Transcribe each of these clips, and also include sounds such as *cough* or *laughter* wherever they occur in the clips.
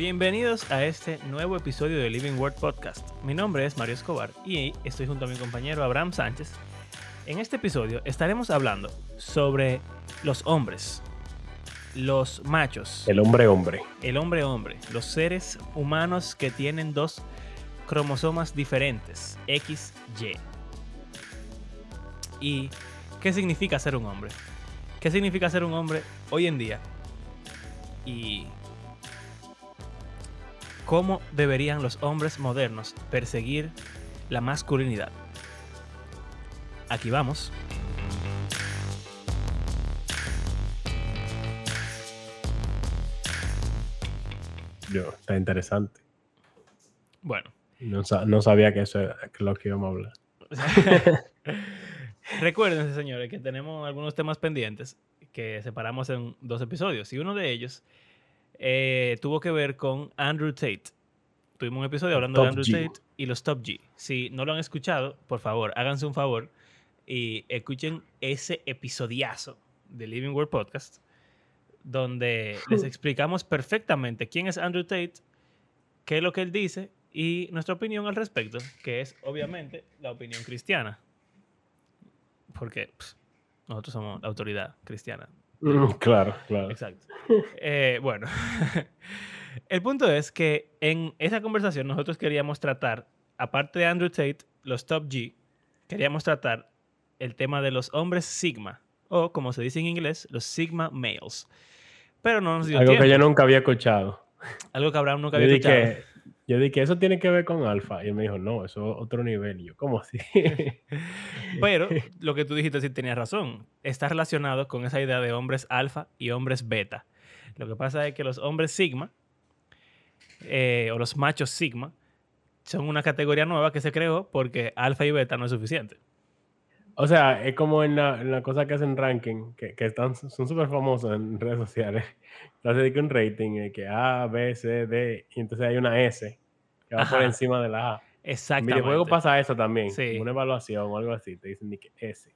Bienvenidos a este nuevo episodio de Living Word Podcast. Mi nombre es Mario Escobar y estoy junto a mi compañero Abraham Sánchez. En este episodio estaremos hablando sobre los hombres, los machos, El hombre hombre. el hombre hombre, los seres humanos que tienen dos cromosomas diferentes, X, Y. ¿Y qué significa ser un hombre? ¿Qué significa ser un hombre hoy en día? Y cómo deberían los hombres modernos perseguir la masculinidad. Aquí vamos. Yo, está interesante. Bueno, No, sa- no sabía que eso era lo que íbamos a hablar. *laughs* Recuerden, señores, que tenemos algunos temas pendientes que separamos en dos episodios. Y uno de ellos eh, tuvo que ver con Andrew Tate. Tuvimos un episodio hablando de Andrew G. Tate y los Top G. Si no lo han escuchado, por favor, háganse un favor y escuchen ese episodiazo de Living World Podcast, donde les explicamos perfectamente quién es Andrew Tate, qué es lo que él dice y nuestra opinión al respecto, que es obviamente la opinión cristiana. Porque nosotros somos la autoridad cristiana. *laughs* Claro, claro. Exacto. Eh, bueno, *laughs* el punto es que en esa conversación nosotros queríamos tratar, aparte de Andrew Tate, los top G, queríamos tratar el tema de los hombres Sigma, o como se dice en inglés, los Sigma males. Pero no nos dio Algo tiempo. que yo nunca había escuchado. Algo que Abraham nunca Yo había dije, escuchado. Yo dije, eso tiene que ver con alfa. Y él me dijo, no, eso es otro nivel. Y yo, ¿cómo así? *laughs* Pero lo que tú dijiste sí tenías razón. Está relacionado con esa idea de hombres alfa y hombres beta. Lo que pasa es que los hombres sigma, eh, o los machos sigma, son una categoría nueva que se creó porque alfa y beta no es suficiente. o sea, es como en la, en la cosa que hacen ranking, que, que están, son súper famosos en redes sociales. *laughs* Entonces, que un rating, eh, que A, B, C, D, y entonces hay una S que va por encima de la A. En Exactamente. videojuegos pasa eso también. Sí. Una evaluación o algo así. Te dicen que S.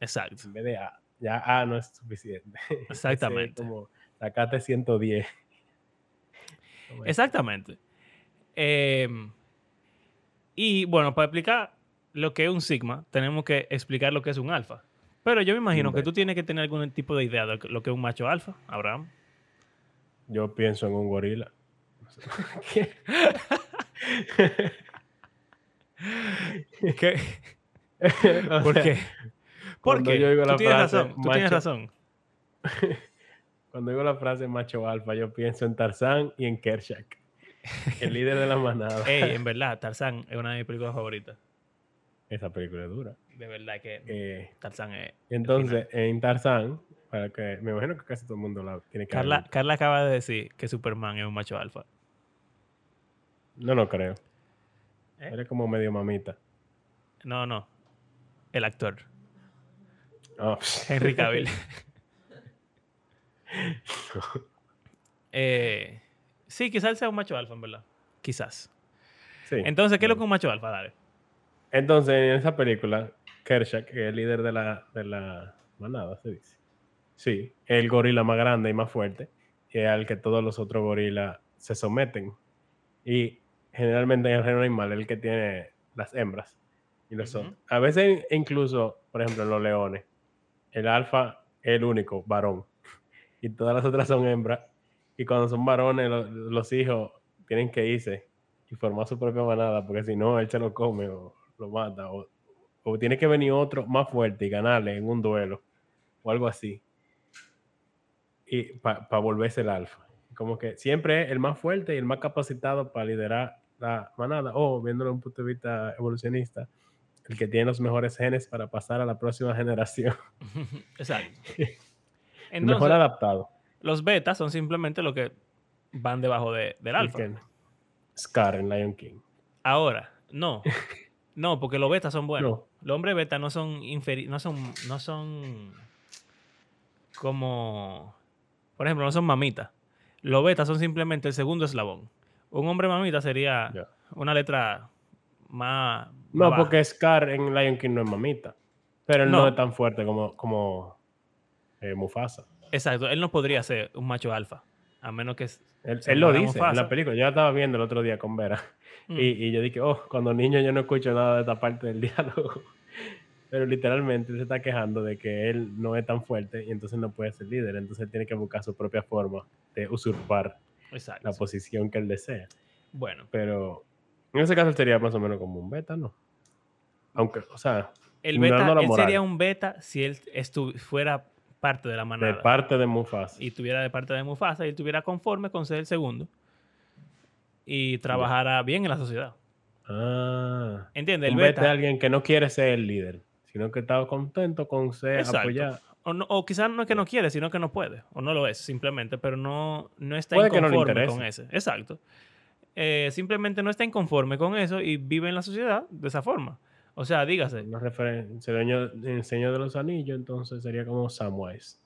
Exacto. en vez de A. Ya A no es suficiente. *laughs* Ese es Exactamente. como sacate 110. Como eso. Exactamente. Em, y bueno, para explicar lo que es un sigma, tenemos que explicar lo que es un alfa. Pero yo me imagino que tú tienes que tener algún tipo de idea de lo que es un macho alfa, Abraham. Yo pienso en un gorila. *laughs* *laughs* Qué. *laughs* ¿Por sea, qué? ¿Por cuando qué? yo oigo Tú la tienes frase, razón. Tú tienes razón. *laughs* Cuando digo la frase macho alfa, yo pienso en Tarzán y en Kershak, el líder de la manada. Ey, en *laughs* verdad, Tarzán es una de mis películas favoritas. Esa película es dura. De verdad que Eh, Tarzán es. entonces, en Tarzán, para que me imagino que casi todo el mundo la tiene que Carla. Carla acaba de decir que Superman es un macho alfa. No, no creo. ¿Eh? Eres como medio mamita. No, no. El actor. Ah, Henry Cavill. *laughs* Eh, sí, quizás sea un macho alfa, en verdad. Quizás. Sí. Entonces, ¿qué es lo que un macho alfa? Dale. Entonces, en esa película, Kershak, que es el líder de la, de la manada, se dice. Sí, el gorila más grande y más fuerte, y al que todos los otros gorilas se someten. Y generalmente en el reino animal, el que tiene las hembras. Y los otros. A veces, incluso, por ejemplo, en los leones, el alfa es el único varón. *laughs* Y todas las otras son hembras. Y cuando son varones, lo- los hijos tienen que irse y formar su propia manada, porque si no, él se lo come o lo mata. O, o tiene que venir otro más fuerte y ganarle en un duelo o algo así. Y para volverse el alfa. Como que siempre es el más fuerte y el más capacitado para liderar la manada. O viéndolo desde un punto de vista evolucionista, el que tiene los mejores genes para pasar a la próxima generación. *laughs* Exacto. *laughs* El mejor Entonces, adaptado. los betas son simplemente lo que van debajo de- del El alfa. Scar en Lion King. Ahora, no. *laughs* No, porque los betas son buenos. No. Los hombres beta no son inferi no son, no son como, por ejemplo, no son mamitas. Los betas son simplemente el segundo eslabón. Un hombre mamita sería una letra más. No, más porque Scar en Lion King no es mamita. Pero él no, No. es tan fuerte como, como eh, Mufasa. Exacto, él no podría ser un macho alfa. A menos que... Él, él lo dice en la película. Yo la estaba viendo el otro día con Vera. *laughs* Mm. Y, y yo dije, oh, cuando niño yo no escucho nada de esta parte del *laughs* diálogo. Pero literalmente se está quejando de que él no es tan fuerte y entonces no puede ser líder. Entonces él tiene que buscar su propia forma de usurpar Exacto. la posición que él desea. Bueno, Pero en ese caso sería más o menos como un beta, ¿no? Aunque, o sea, el beta, él sería un beta si él fuera parte de la de manada. parte de Mufasa. y tuviera de parte de Mufasa y estuviera conforme con ser el segundo y trabajara bien en la sociedad. Ah. ¿Entiendes? El un beta beta. es alguien que no quiere ser el líder, sino que está contento con ser apoyado. O, no- o quizás no es que no quiere, sino que no puede. O no lo es, simplemente. Pero no, no está Puede que no inconforme con ese. Exacto. Eh, simplemente no está inconforme con eso y vive en la sociedad de esa forma. O sea, dígase. Una referencia, el Señor de los Anillos, entonces sería como Samwise.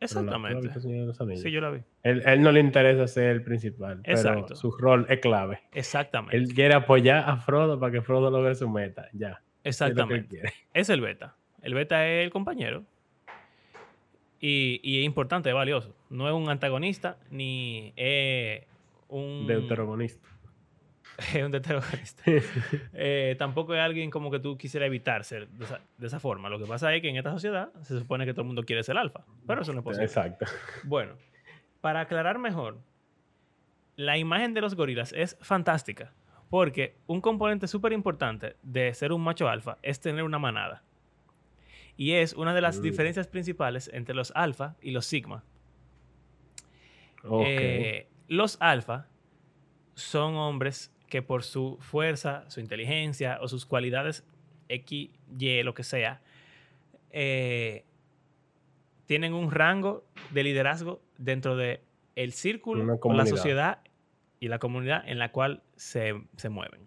Pero la- ¿tú has Exactamente. Sí, yo la vi. Él, él no le interesa ser el principal, Exacto. pero su rol es clave. Exactamente. Él quiere apoyar a Frodo para que Frodo logre su meta. Ya. Exactamente. Es el beta. El beta es el compañero. Y, y es importante, es valioso. No es un antagonista ni es un. Deuterogonista. *laughs* es un deuterogonista. *laughs* Eh, tampoco es alguien como que tú quisieras evitar ser de esa, de esa forma. Lo que pasa es que en esta sociedad se supone que todo el mundo quiere ser alfa. Pero eso no es posible. Exacto. Bueno, para aclarar mejor, la imagen de los gorilas es fantástica. Porque un componente súper importante de ser un macho alfa es tener una manada. Y es una de las Mm. diferencias principales entre los alfa y los sigma. Eh, los alfa son hombres que por su fuerza, su inteligencia o sus cualidades X, Y, lo que sea, eh, tienen un rango de liderazgo dentro de el círculo o la sociedad y la comunidad en la cual se, se mueven.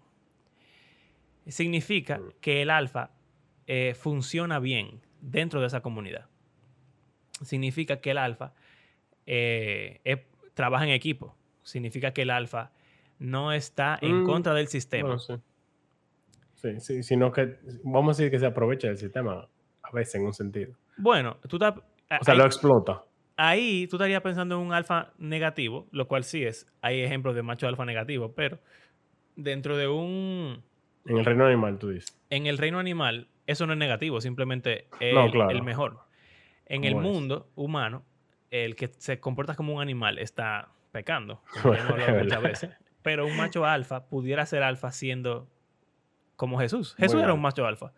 Significa Mm. que el alfa eh, funciona bien dentro de esa comunidad. Significa que el alfa eh, trabaja en equipo. Significa que el alfa no está en Mm, contra del sistema. Bueno, sí. Sí, sí, sino que vamos a decir que se aprovecha del sistema a veces en un sentido. Bueno, tú estás- O sea, ahí, lo explota. ahí tú estarías pensando en un alfa negativo, lo cual sí es. Hay ejemplos de macho alfa negativo, pero dentro de un. En el reino animal, tú dices. En el reino animal, eso no es negativo, simplemente es No, el, claro. el mejor. En el mundo humano, el que se comporta como un animal está pecando, *laughs* como ya hemos muchas veces. Pero un macho alfa pudiera ser alfa siendo como Jesús. Jesús Muy era un macho alfa.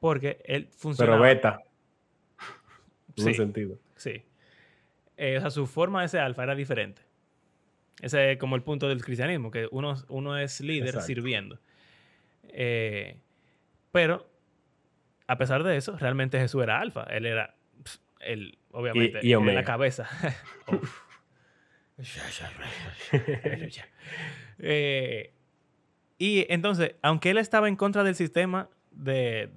Porque él funciona. Pero beta. *laughs* En Sí. sentido. Sí. Eh, o sea, su forma de ser alfa era diferente. Ese es como el punto del cristianismo, que uno, uno es líder Exacto. sirviendo. Eh, pero, a pesar de eso, realmente Jesús era alfa. Él era, pf, él, obviamente, y en la cabeza. *laughs* *laughs* Eh, y entonces, aunque él estaba en contra del sistema de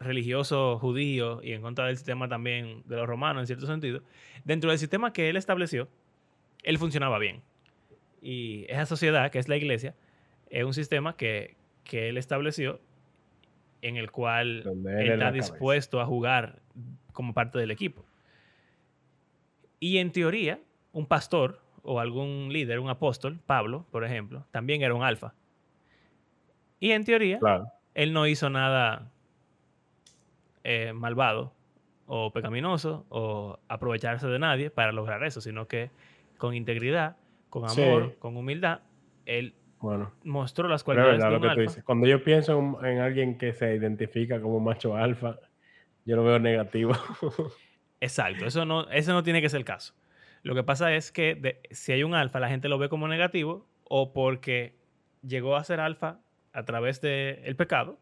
religioso judío y en contra del sistema también de los romanos en cierto sentido, dentro del sistema que él estableció, él funcionaba bien. Y esa sociedad, que es la iglesia, es un sistema que, que él estableció en el cual él está cabeza. dispuesto a jugar como parte del equipo. Y en teoría, un pastor o algún líder, un apóstol, Pablo, por ejemplo, también era un alfa. Y en teoría, Claro. él no hizo nada eh, malvado o pecaminoso o aprovecharse de nadie para lograr eso, sino que con integridad, con Sí. amor, con humildad, él Bueno. mostró las cualidades verdad de lo un que tú alfa. dices. Cuando yo pienso en, en alguien que se identifica como macho alfa, yo lo veo negativo. *laughs* Exacto, eso no, eso no tiene que ser el caso. Lo que pasa es que de- si hay un alfa, la gente lo ve como negativo o porque llegó a ser alfa a través del pecado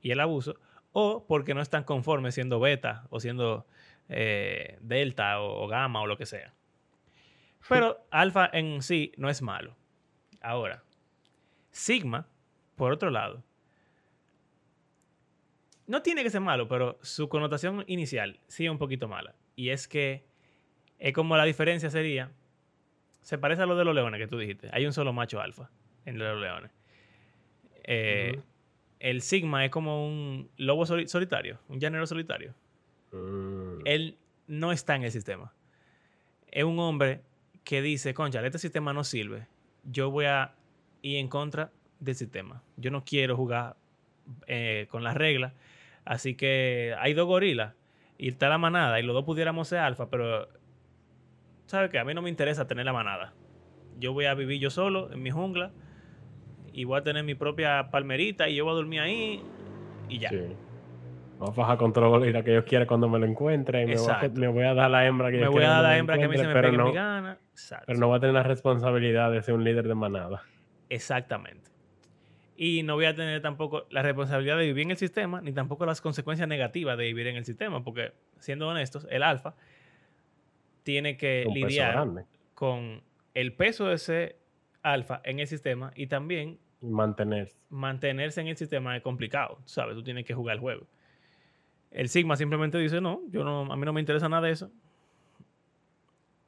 y el abuso, o porque no están conformes siendo beta o siendo eh, delta o, o gamma o lo que sea. Pero *laughs* alfa en sí no es malo. Ahora, sigma, por otro lado, no tiene que ser malo, pero su connotación inicial sí es un poquito mala. Y es que es como la diferencia sería, se parece a lo de los leones que tú dijiste. Hay un solo macho alfa en los leones. Eh. El sigma es como un lobo soli- solitario, un llanero solitario. Mm, Él no está en el sistema. es un hombre que dice, concha, este sistema no sirve. Yo voy a ir en contra del sistema. Yo no quiero jugar eh, con las reglas. Así que hay dos gorilas y está la manada y los dos pudiéramos ser alfa, pero ¿sabes qué? A mí no me interesa tener la manada. Yo voy a vivir yo solo en mi jungla y voy a tener mi propia palmerita y yo voy a dormir ahí y ya. Vamos a bajar control y la que yo quiera cuando me lo encuentre. Y me voy, a, Exacto. me voy a dar la hembra que Me yo voy quiera a dar la hembra que a mí se me pegue pero mi no, gana. Exacto. Pero no voy a tener la responsabilidad de ser un líder de manada. Exactamente. Y no voy a tener tampoco la responsabilidad de vivir en el sistema, ni tampoco las consecuencias negativas de vivir en el sistema, porque siendo honestos, el alfa tiene que Un lidiar con el peso de ese alfa en el sistema y también mantenerse. mantenerse en el sistema es complicado, tú ¿sabes? Tú tienes que jugar el juego. El Sigma simplemente dice, no, yo no, a mí no me interesa nada de eso.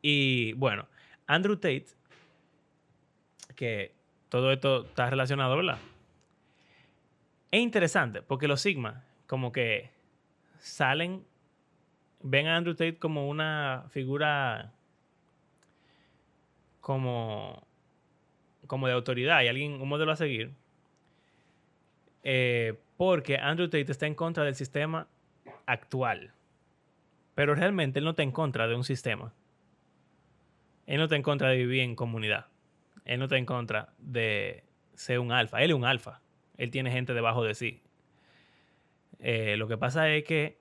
Y bueno, Andrew Tate, que todo esto está relacionado, ¿verdad? Es interesante porque los Sigma como que salen, ven a Andrew Tate como una figura como, como de autoridad y alguien, un modelo a seguir. Eh, porque Andrew Tate está en contra del sistema actual. Pero realmente él no está en contra de un sistema. Él no está en contra de vivir en comunidad. Él no está en contra de ser un alfa. Él es un alfa. Él tiene gente debajo de sí. Eh, lo que pasa es que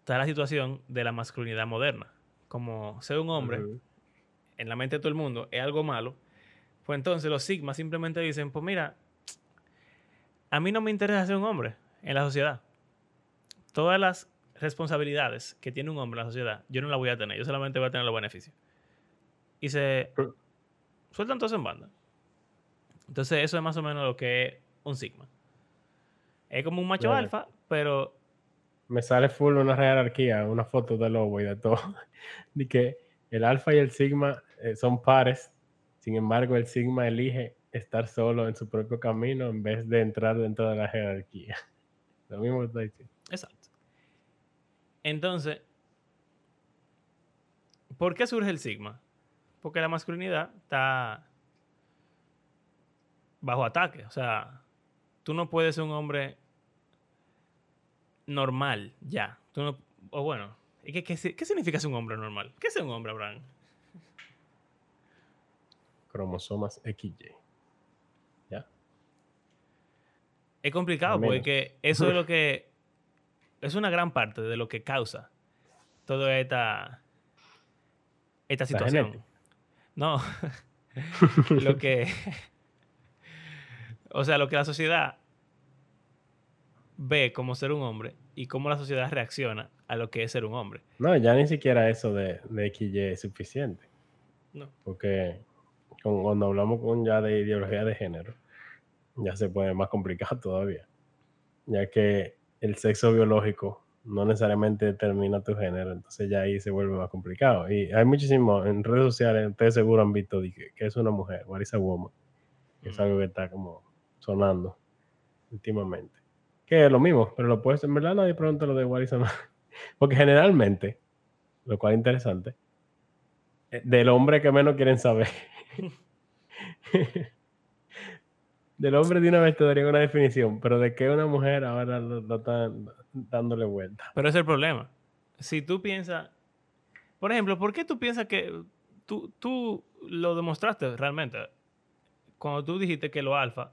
está la situación de la masculinidad moderna. Como ser un hombre, en la mente de todo el mundo, es algo malo. Pues entonces los sigmas simplemente dicen, pues mira, a mí no me interesa ser un hombre en la sociedad. Todas las responsabilidades que tiene un hombre en la sociedad, yo no las voy a tener. Yo solamente voy a tener los beneficios. Y se sueltan todos en banda. Entonces eso es más o menos lo que es un sigma. Es como un macho alfa, pero Me sale full una jerarquía, una foto de lobo y de todo. *laughs* De que el alfa y el sigma eh, son pares. Sin embargo, el sigma elige estar solo en su propio camino en vez de entrar dentro de la jerarquía. *laughs* Lo mismo que está diciendo. Exacto. Entonces, ¿por qué surge el sigma? Porque la masculinidad está bajo ataque. O sea, tú no puedes ser un hombre normal ya. Tú no, o bueno, ¿y ¿qué, qué, qué significa ser un hombre normal? ¿Qué es un hombre, Abraham? Cromosomas XY. ¿Ya? Es complicado porque eso es lo que es una gran parte de lo que causa toda esta esta situación. No, *laughs* lo que o sea, lo que la sociedad ve como ser un hombre y cómo la sociedad reacciona a lo que es ser un hombre. No, ya ni siquiera eso de, de XY es suficiente. No. Porque con- cuando hablamos con ya de ideología de género, ya se pone más complicado *laughs* todavía. Ya que el sexo biológico no necesariamente determina tu género, entonces ya ahí se vuelve más complicado. Y hay muchísimo, en redes sociales, ustedes seguro han visto que, que es una mujer, what is a woman, que es algo que está como sonando últimamente. Que es lo mismo, pero lo puedes, en verdad nadie pregunta lo de what is a man. *laughs* Porque generalmente, lo cual es interesante, eh, del hombre que menos quieren saber. *laughs* del hombre de una vez te daría una definición, pero de es una mujer ahora lo, lo están dándole vuelta. Pero ese es el problema. Si tú piensas, por ejemplo, ¿por qué tú piensas que tú, tú lo demostraste realmente? Cuando tú dijiste que lo alfa,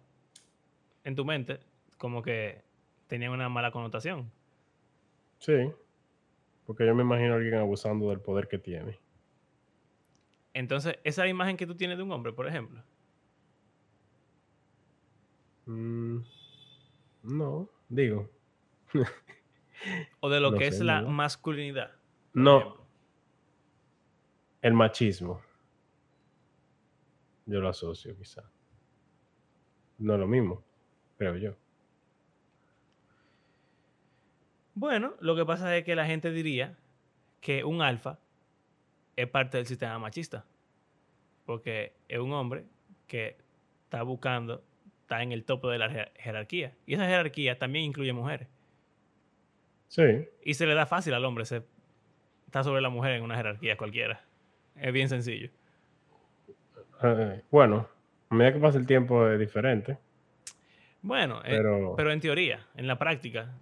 en tu mente, como que tenía una mala connotación. Sí, porque yo me imagino a alguien abusando del poder que tiene. Entonces, esa imagen que tú tienes de un hombre, por ejemplo, Mm, no, digo. o de lo *laughs* No que sé, es la masculinidad. No, ejemplo. el machismo. Yo lo asocio, quizá. No es lo mismo, creo yo. Bueno, lo que pasa es que la gente diría que un alfa es parte del sistema machista. Porque es un hombre que está buscando, está en el tope de la jer- jerarquía. Y esa jerarquía también incluye mujeres. Sí, Y se le da fácil al hombre ser está sobre la mujer en una jerarquía cualquiera. Es bien sencillo. Eh, bueno, a medida que pasa el tiempo es diferente. Bueno, eh, pero... pero en teoría, en la práctica.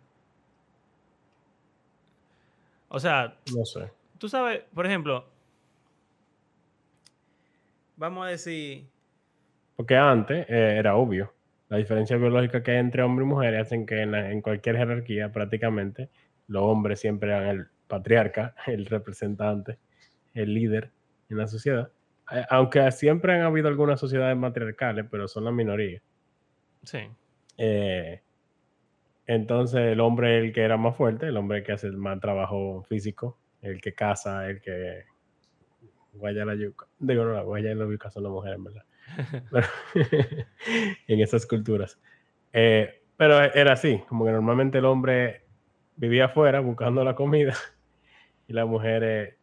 O sea, no sé. Tú sabes, por ejemplo, vamos a decir... Porque antes eh, era obvio. La diferencia biológica que hay entre hombre y mujer hacen que en, cualquier jerarquía prácticamente los hombres siempre eran el patriarca, *laughs* el representante, el líder en la sociedad. Aunque siempre han habido algunas sociedades matriarcales, pero son la minoría. Sí. Eh, entonces el hombre el que era más fuerte, el hombre que hace el más trabajo físico, el que caza, el que guaya la yuca. Digo, no, la guaya y la yuca son las mujeres, ¿verdad? *laughs* en esas culturas. Eh, pero era así, como que normalmente el hombre vivía afuera buscando la comida *laughs* y las mujeres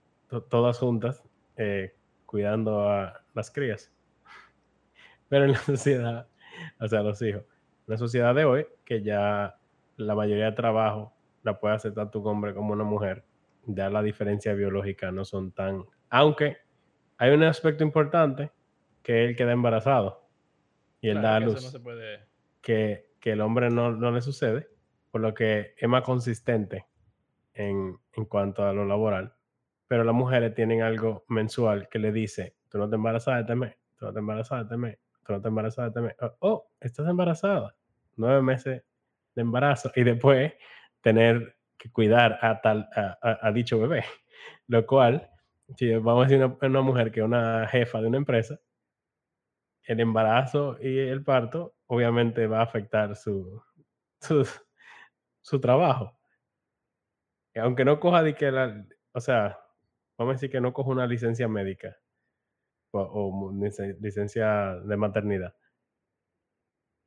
todas juntas eh, cuidando a las crías. Pero en la *laughs* sociedad, o sea, los hijos, en la sociedad de hoy, que ya la mayoría de trabajo la puede hacer tanto un hombre como una mujer, ya la diferencia biológica no son tan... Aunque hay un aspecto importante que él queda embarazado y él da a luz. que, que, el hombre no, no, le sucede, por lo que es más consistente en, en cuanto a lo laboral. Pero las mujeres tienen algo mensual que le dice, tú no te embarazas este mes, tú no te embarazas este mes, tú no te embarazas este mes. Oh, oh, estás embarazada. Nueve meses de embarazo y después tener que cuidar a, tal, a, a, dicho bebé. Lo cual, si vamos a decir una, una mujer que es una jefa de una empresa, el embarazo y el parto obviamente va a afectar su, su, trabajo. Aunque no coja la, o sea, vamos a decir que no coja una licencia médica o, licencia de maternidad.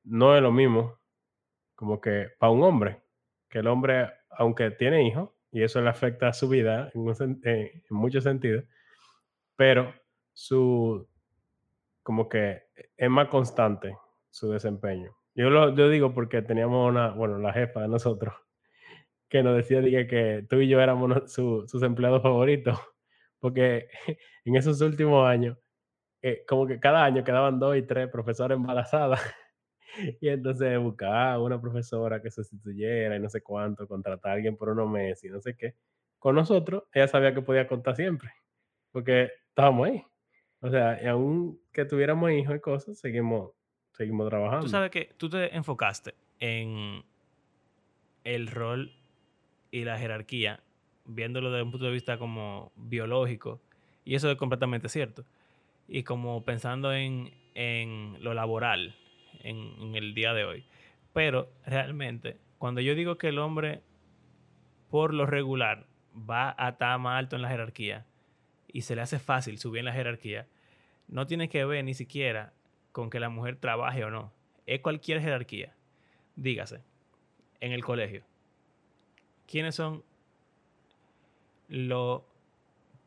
No es lo mismo como que para un hombre, que el hombre, aunque tiene hijos, y eso le afecta a su vida en, en muchos sentidos, pero su, como que es más constante su desempeño. Yo lo yo digo porque teníamos una, bueno, la jefa de nosotros, que nos decía que tú y yo éramos sus empleados favoritos, porque *laughs* en esos últimos años, eh, como que cada año quedaban dos y tres profesoras embarazadas, *laughs* y entonces buscaba una profesora que sustituyera y no sé cuánto, contratar a alguien por unos meses y no sé qué. Con nosotros, ella sabía que podía contar siempre, porque estábamos ahí. O sea, y aún que tuviéramos hijos y cosas, seguimos, seguimos trabajando. Tú sabes que tú te enfocaste en el rol y la jerarquía, viéndolo desde un punto de vista como biológico, y eso es completamente cierto. Y como pensando en, en lo laboral, en, en el día de hoy. Pero realmente, cuando yo digo que el hombre, por lo regular, va a estar más alto en la jerarquía, y se le hace fácil subir en la jerarquía, no tiene que ver ni siquiera con que la mujer trabaje o no. Es cualquier jerarquía. Dígase, en el colegio. ¿Quiénes son los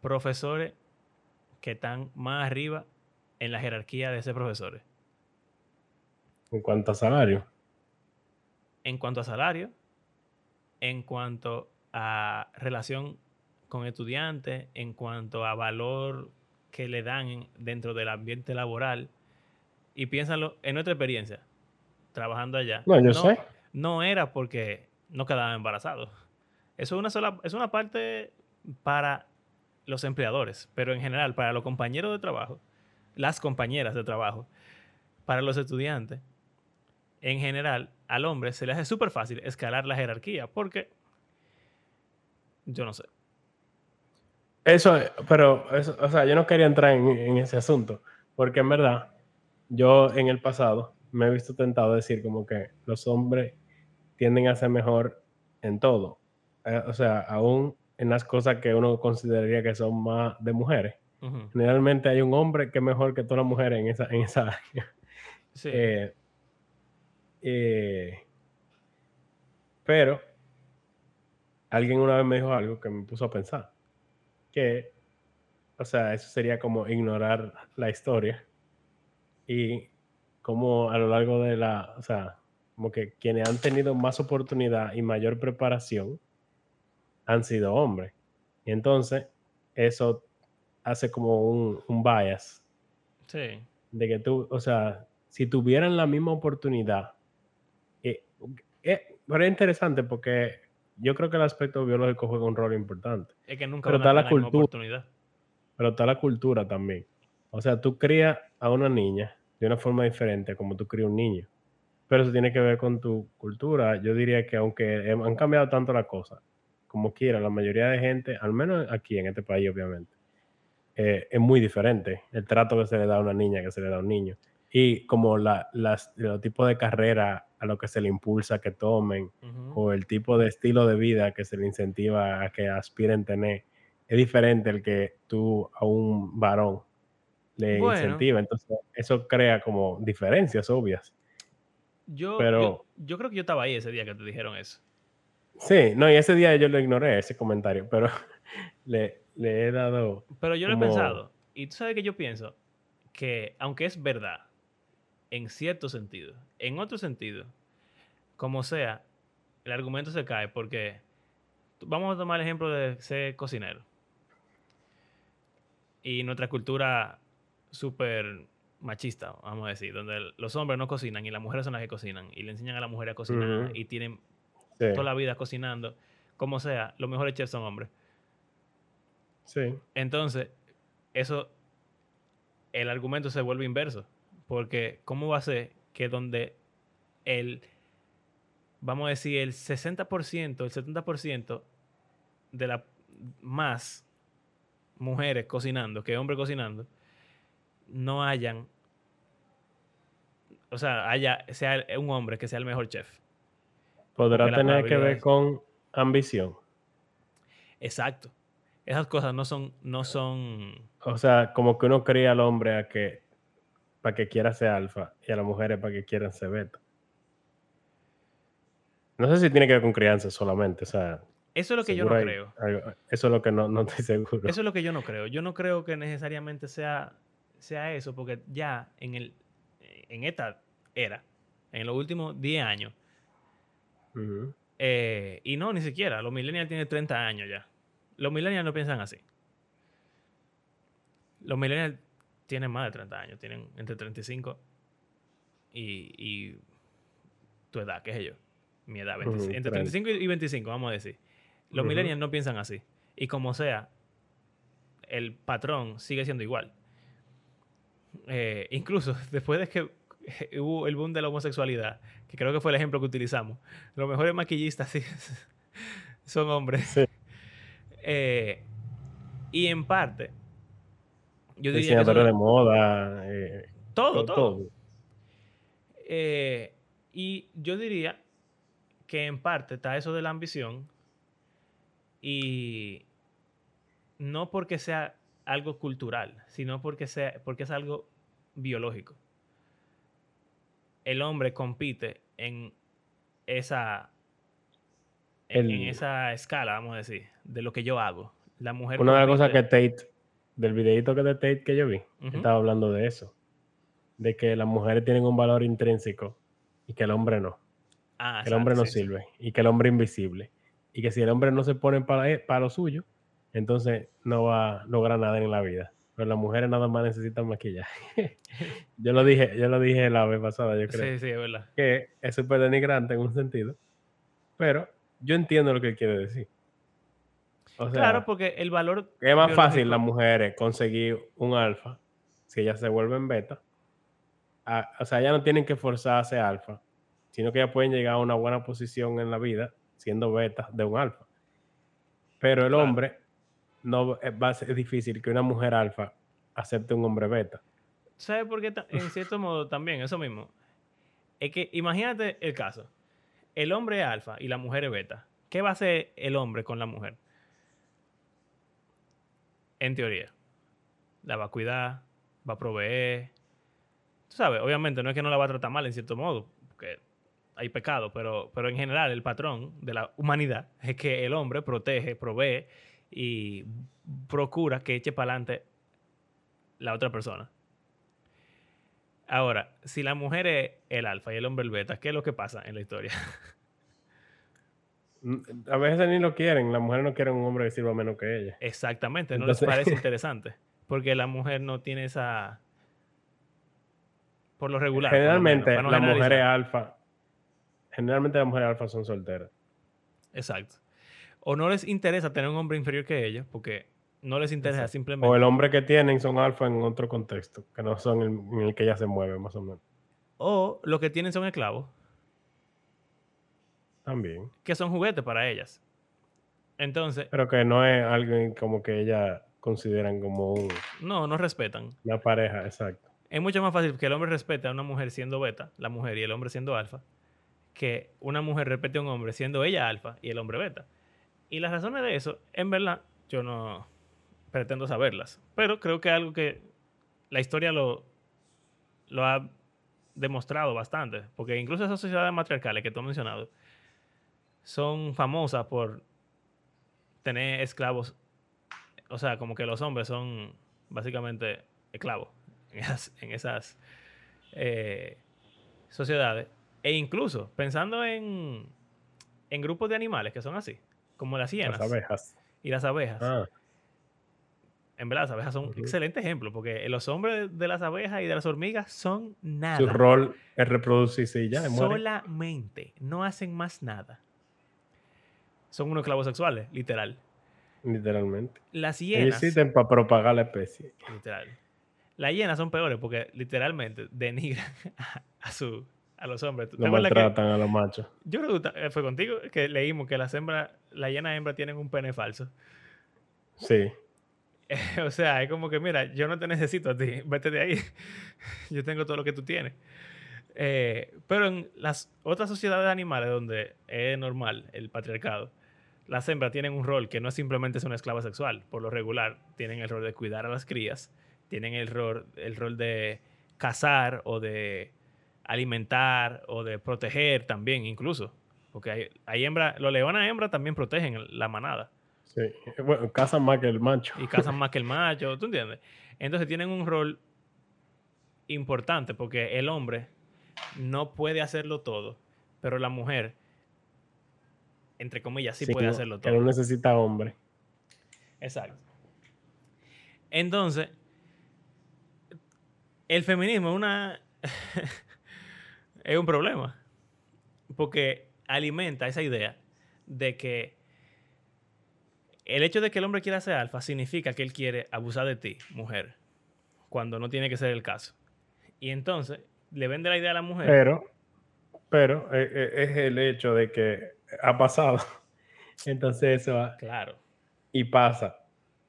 profesores que están más arriba en la jerarquía de ese profesores? En cuanto a salario. En cuanto a salario, en cuanto a relación con estudiantes en cuanto a valor que le dan dentro del ambiente laboral. Y piénsalo en nuestra experiencia, trabajando allá. No, yo sé. No era porque no quedaban embarazados. Eso es una sola, es una parte para los empleadores, pero en general para los compañeros de trabajo, las compañeras de trabajo, para los estudiantes, en general, al hombre se le hace súper fácil escalar la jerarquía, porque yo no sé. Eso, pero, o sea, yo no quería entrar en, ese asunto, porque en verdad, yo en el pasado me he visto tentado a decir como que los hombres tienden a ser mejor en todo. Eh, o sea, aún en las cosas que uno consideraría que son más de mujeres. Generalmente hay un hombre que es mejor que todas las mujeres en esa, en esa área. Sí. Eh, eh, pero alguien una vez me dijo algo que me puso a pensar que, o sea, eso sería como ignorar la historia y como a lo largo de la, o sea, como que quienes han tenido más oportunidad y mayor preparación han sido hombres. Y entonces, eso hace como un, un bias Sí. de que tú, o sea, si tuvieran la misma oportunidad, eh, eh, pero es interesante porque yo creo que el aspecto biológico juega un rol importante, Es que nunca Pero van a está la cultura. oportunidad. pero está la cultura también. O sea, tú crías a una niña de una forma diferente como tú crías a un niño, pero eso tiene que ver con tu cultura. Yo diría que aunque han cambiado tanto las cosas, como quiera, la mayoría de gente, al menos aquí en este país, obviamente, eh, es muy diferente el trato que se le da a una niña que se le da a un niño. Y como la, las, los tipos de carrera a lo que se le impulsa que tomen, Ujú. o el tipo de estilo de vida que se le incentiva a que aspiren tener, es diferente el que tú a un varón le Bueno. incentiva. Entonces, eso crea como diferencias obvias. Yo, Pero- yo, yo creo que yo estaba ahí ese día que te dijeron eso. Sí, no, y ese día yo lo ignoré, ese comentario, pero *laughs* le, le he dado... Pero yo lo he pensado. Y tú sabes que yo pienso que, aunque es verdad, en cierto sentido, en otro sentido, como sea, el argumento se cae porque vamos a tomar el ejemplo de ser cocinero. Y nuestra cultura súper machista, vamos a decir, donde los hombres no cocinan y las mujeres son las que cocinan y le enseñan a la mujer a cocinar y tienen Sí, toda la vida cocinando, como sea, los mejores chefs son hombres. sí. Entonces, eso, el argumento se vuelve inverso. Porque, ¿cómo va a ser que donde el, vamos a decir, el 60%, el 70% de la más mujeres cocinando que hombres cocinando, no hayan, o sea, haya, sea un hombre que sea el mejor chef? Podrá tener que ver con ambición. Exacto. Esas cosas no son, no son, O sea, como que uno cría al hombre a que para que quiera ser alfa y a las mujeres para que quieran ser beta. No sé si tiene que ver con crianza solamente, o sea, eso es lo que yo no hay creo. algo- eso es lo que no, no estoy seguro. Eso es lo que yo no creo. Yo no creo que necesariamente sea, sea eso, porque ya en, el, en esta era, en los últimos 10 años, eh, y no, ni siquiera, los millennials tienen 30 años ya. Los millennials no piensan así. Los millennials tienen más de 30 años, tienen entre 35 y, y tu edad, qué sé yo, mi edad, 25, Ujú, entre 30. 35 y 25, vamos a decir. Los millennials no piensan así. Y como sea, el patrón sigue siendo igual. Eh, incluso *laughs* después de que *laughs* hubo el boom de la homosexualidad, que creo que fue el ejemplo que utilizamos, los mejores maquillistas sí, *laughs* son hombres. Sí. Eh, y en parte, yo diría Diseñadores de moda, eh, todo, to- todo. Eh, y yo diría que en parte está eso de la ambición y no porque sea algo cultural, sino porque, sea, porque es algo biológico. El hombre compite en esa, en, esa escala, vamos a decir, de lo que yo hago. La mujer Una de las cosas que Tate, del videito que de Tate que yo vi, estaba hablando de eso. De que las mujeres tienen un valor intrínseco y que el hombre no. Ah, que el hombre no sí, sí. sirve y que el hombre es invisible. Y que si el hombre no se pone para, e- para lo suyo, entonces no va a lograr nada en la vida. Pero las mujeres nada más necesitan maquillaje. *laughs* yo lo dije, yo lo dije la vez pasada, yo creo. Sí, sí, es verdad. Que es súper denigrante en un sentido. Pero yo entiendo lo que quiere decir. O sea, claro, porque el valor. es más fácil las mujeres conseguir un alfa si ellas se vuelven beta. O sea, ellas no tienen que forzar a ser alfa, sino que ellas pueden llegar a una buena posición en la vida siendo beta de un alfa. Pero el Claro. hombre no eh, va a ser difícil que una mujer alfa acepte un hombre beta. ¿Sabes por qué? En *laughs* cierto modo también, eso mismo. Es que imagínate el caso. El hombre es alfa y la mujer es beta. ¿Qué va a hacer el hombre con la mujer? En teoría. La va a cuidar, va a proveer. Tú sabes, obviamente no es que no la va a tratar mal en cierto modo, porque hay pecado, pero, pero en general el patrón de la humanidad es que el hombre protege, provee y procura que eche para adelante la otra persona. Ahora, si la mujer es el alfa y el hombre el beta, ¿qué es lo que pasa en la historia? *laughs* A veces ni lo quieren, las mujeres no quieren un hombre que sirva menos que ella. Exactamente, no Entonces- les parece *laughs* interesante. Porque la mujer no tiene esa. Por lo regular. Generalmente las mujeres alfa, generalmente las mujeres alfa son solteras. Exacto. O no les interesa tener un hombre inferior que ellos, porque no les interesa Exacto. simplemente. O el hombre que tienen son alfa en otro contexto, que no son el, en el que ella se mueve, más o menos. O lo que tienen son esclavos, También. que son juguetes para ellas. Entonces, Pero que no es alguien como que ella consideran como un- no, no respetan. una pareja, exacto. Es mucho más fácil que el hombre respete a una mujer siendo beta, la mujer y el hombre siendo alfa, que una mujer respete a un hombre siendo ella alfa y el hombre beta. Y las razones de eso, en verdad, yo no pretendo saberlas. Pero creo que algo que la historia lo, lo ha demostrado bastante. Porque incluso esas sociedades matriarcales que tú has mencionado son famosas por tener esclavos. O sea, como que los hombres son básicamente esclavos en esas, en esas eh, sociedades. E incluso pensando en, en grupos de animales que son así, como las hienas Las abejas. y las abejas. Ah, En verdad, las abejas son un Ujú. excelente ejemplo, porque los hombres de las abejas y de las hormigas son nada. su rol es reproducirse y ya. Solamente, no hacen más nada. Son unos esclavos sexuales, literal. Literalmente. Las Ellos hienas, existen para propagar la especie. literal. Las hienas son peores porque literalmente denigran *laughs* a, a su, a los hombres. ¿Tú te Lo acuerdas que- maltratan a los machos. yo creo que eh, fue contigo que leímos que las hembras, las hienas hembras tienen un pene falso. Sí. *laughs* o sea, es como que, mira, yo no te necesito a ti, *laughs* vete de ahí. yo tengo todo lo que tú tienes. Eh, pero en las otras sociedades animales donde es normal el patriarcado, las hembras tienen un rol que no es simplemente ser una esclava sexual. Por lo regular, tienen el rol de cuidar a las crías, tienen el rol, el rol de cazar o de alimentar o de proteger también, incluso. Porque hay, hay hembras, los leones hembras también protegen la manada Sí. Bueno, cazan más que el macho. y cazan más que el macho, ¿tú entiendes? Entonces tienen un rol importante porque el hombre no puede hacerlo todo, pero la mujer, entre comillas, sí, Sí, puede que hacerlo Que todo. no necesita hombre. Exacto. Entonces, el feminismo es una *laughs* es un problema porque alimenta esa idea de que el hecho de que el hombre quiera ser alfa significa que él quiere abusar de ti, mujer, cuando no tiene que ser el caso. Y entonces le vende la idea a la mujer. Pero, pero eh, eh, es el hecho de que ha pasado. *laughs* Entonces eso va claro, y pasa.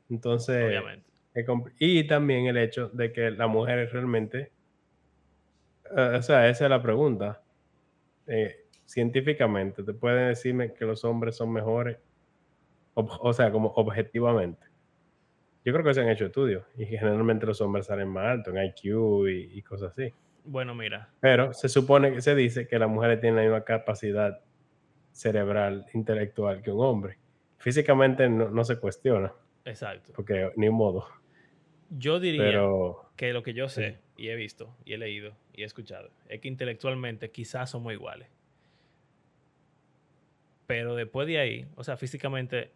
Entonces, obviamente. y también el hecho de que la mujer es realmente, eh, o sea, esa es la pregunta. Eh, científicamente, ¿te pueden decirme que los hombres son mejores? Ob- o sea, como objetivamente. Yo creo que se han hecho estudios y generalmente los hombres salen más altos en IQ y, y cosas así. Bueno, mira, Pero se supone que se dice que las mujeres tienen la misma capacidad cerebral, intelectual que un hombre. Físicamente no, no se cuestiona, exacto. porque ni modo. Yo diría Pero que lo que yo sé y he visto y he leído y he escuchado es que intelectualmente quizás somos iguales. Pero después de ahí, o sea, físicamente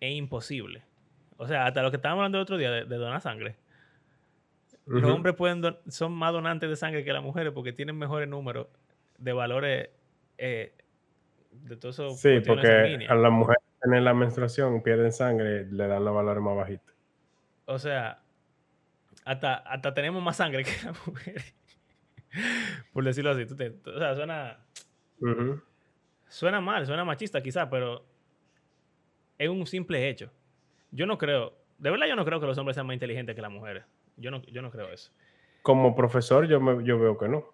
es imposible. O sea, hasta lo que estábamos hablando el otro día de, de donar sangre. Los hombres pueden don- son más donantes de sangre que las mujeres porque tienen mejores números de valores eh, de todo eso. sí, porque a las mujeres en la menstruación pierden sangre, le dan los valores más bajitos. O sea, hasta, hasta tenemos más sangre que las mujeres. *laughs* Por decirlo así. Tú te- tú- o sea, suena, suena mal, suena machista quizás, pero es un simple hecho. Yo no creo, de verdad yo no creo que los hombres sean más inteligentes que las mujeres. Yo no, yo no creo eso. Como profesor, yo, me- yo veo que no.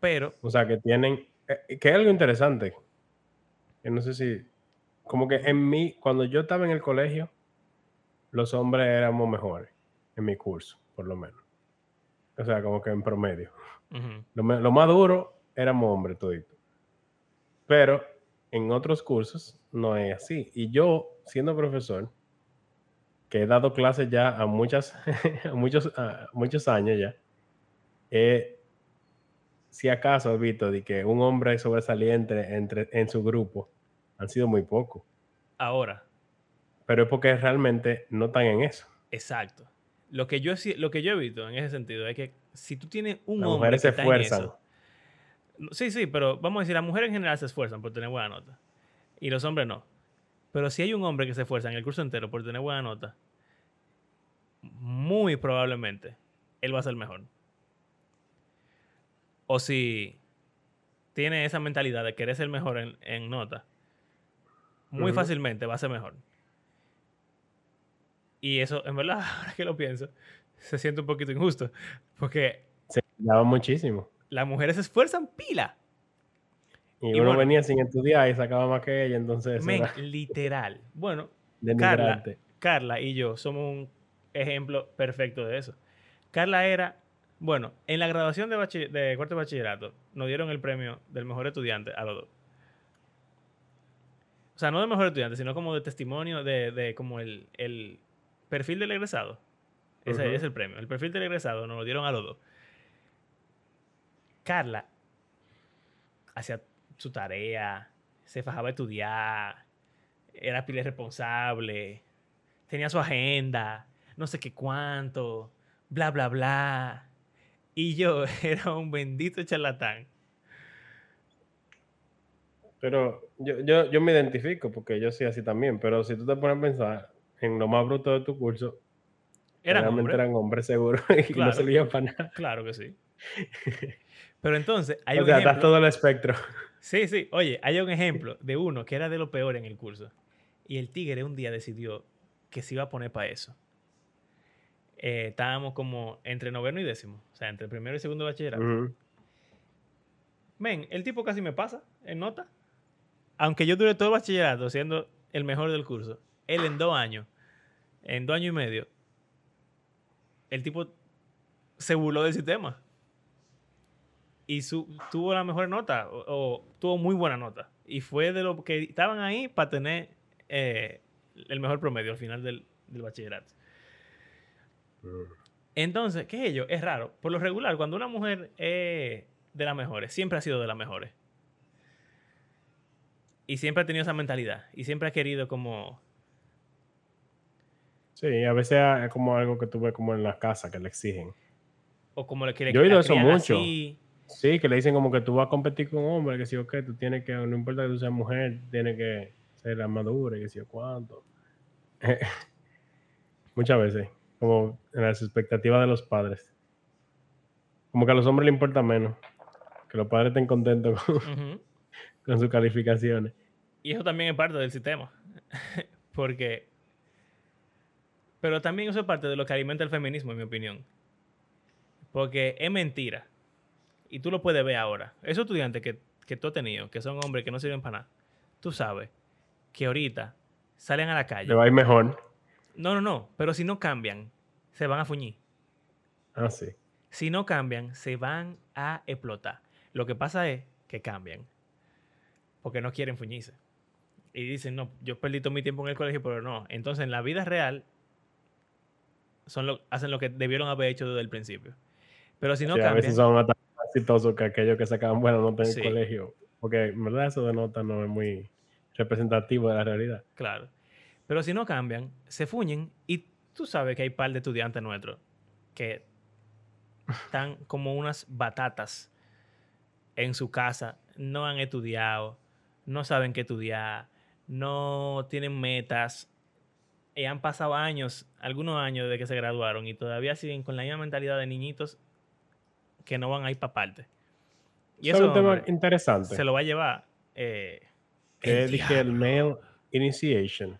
Pero, O sea, que tienen, eh, que es algo interesante. Que no sé si, como que en mí, cuando yo estaba en el colegio, los hombres éramos mejores, en mi curso, por lo menos. O sea, como que en promedio. ujú, Lo, me- lo más duro éramos hombres toditos. Pero en otros cursos no es así. Y yo, siendo profesor, que he dado clases ya a, muchas, *laughs* a muchos, a muchos años ya, eh, si acaso he visto de que un hombre sobresaliente entre, en su grupo han sido muy pocos. Ahora, Pero es porque realmente no están en eso. exacto. Lo que yo, lo que yo he visto en ese sentido es que si tú tienes un Las hombre mujeres que se está en esfuerzan. eso- Sí, sí, pero vamos a decir, las mujeres en general se esfuerzan por tener buena nota. Y los hombres no. Pero si hay un hombre que se esfuerza en el curso entero por tener buena nota, muy probablemente él va a ser mejor. O si tiene esa mentalidad de querer ser mejor en, en nota, muy fácilmente va a ser mejor. Y eso, en verdad, *laughs* ahora que lo pienso, se siente un poquito injusto. Porque Se daba muchísimo. las mujeres se esfuerzan pila. Y, Y uno bueno. venía sin estudiar y sacaba más que ella, entonces eso Men, era literal. Bueno, *laughs* denigrante. Carla y yo somos un ejemplo perfecto de eso. Carla era, bueno, en la graduación de, de cuarto de bachillerato nos dieron el premio del mejor estudiante a los dos. O sea, no de mejor estudiante, sino como de testimonio de, de como el, el perfil del egresado. Ese es el premio. El perfil del egresado nos lo dieron a los dos. Carla hacía su tarea, se fajaba a estudiar, era pila responsable, tenía su agenda, no sé qué cuánto, bla, bla, bla. Y yo *laughs* era un bendito charlatán. Pero yo, yo, yo me identifico porque yo soy así también. Pero si tú te pones a pensar en lo más bruto de tu curso, Era realmente hombre. eran hombres seguros *laughs* y no Claro. servían para nada. Claro que sí. *laughs* Pero entonces, hay o un sea, ejemplo. todo el espectro. Sí, sí. Oye, hay un ejemplo de uno que era de lo peor en el curso. Y el tigre un día decidió que se iba a poner para eso. Eh, estábamos como entre noveno y décimo. O sea, entre primero y segundo de bachillerato. Ujú. Men, el tipo casi me pasa en nota. Aunque yo duré todo el bachillerato siendo el mejor del curso. Él en dos años, en dos años y medio, el tipo se burló del sistema. Y tuvo la mejor nota, o, o tuvo muy buena nota. Y fue de los que estaban ahí para tener eh, el mejor promedio al final del, del bachillerato. Entonces, ¿qué es ello? Es raro. Por lo regular, cuando una mujer es de las mejores, siempre ha sido de las mejores. Y siempre ha tenido esa mentalidad. Y siempre ha querido como... Sí, a veces es como algo que tú ves como en la casa que le exigen. O como le quiere Yo he oído eso mucho. así. Sí, que le dicen como que tú vas a competir con hombres, que si o qué, tú tienes que, no importa que tú seas mujer, tienes que ser la madura, que si o cuánto. *laughs* Muchas veces, como en las expectativas de los padres. Como que a los hombres les importa menos. Que los padres estén contentos con, Ujú. Con sus calificaciones. Y eso también es parte del sistema. *laughs* Porque... Pero también eso es parte de lo que alimenta el feminismo, en mi opinión. Porque es mentira. Y tú lo puedes ver ahora. Esos estudiantes que, que tú has tenido, que son hombres que no sirven para nada, tú sabes que ahorita salen a la calle. Le va a ir mejor. No, no, no. Pero si no cambian, se van a fuñir. Ah, sí. Si no cambian, se van a explotar. Lo que pasa es que cambian. Porque no quieren fuñirse. Y dicen, no, yo perdí todo mi tiempo en el colegio, pero no. Entonces, en la vida real, son lo, hacen lo que debieron haber hecho desde el principio. Pero si no Sí, a cambian, veces son más exitosos que aquellos que sacaban buenas notas en Sí. el colegio. Porque en verdad eso de nota no es muy representativo de la realidad. claro. Pero si no cambian, se fuñen. Y tú sabes que hay par de estudiantes nuestros que están como unas batatas en su casa, no han estudiado, no saben qué estudiar, no tienen metas, y han pasado años, algunos años desde que se graduaron y todavía siguen con la misma mentalidad de niñitos que no van a ir para parte. Y Eso es un tema hombre, interesante. se lo va a llevar eh, el dije el male initiation,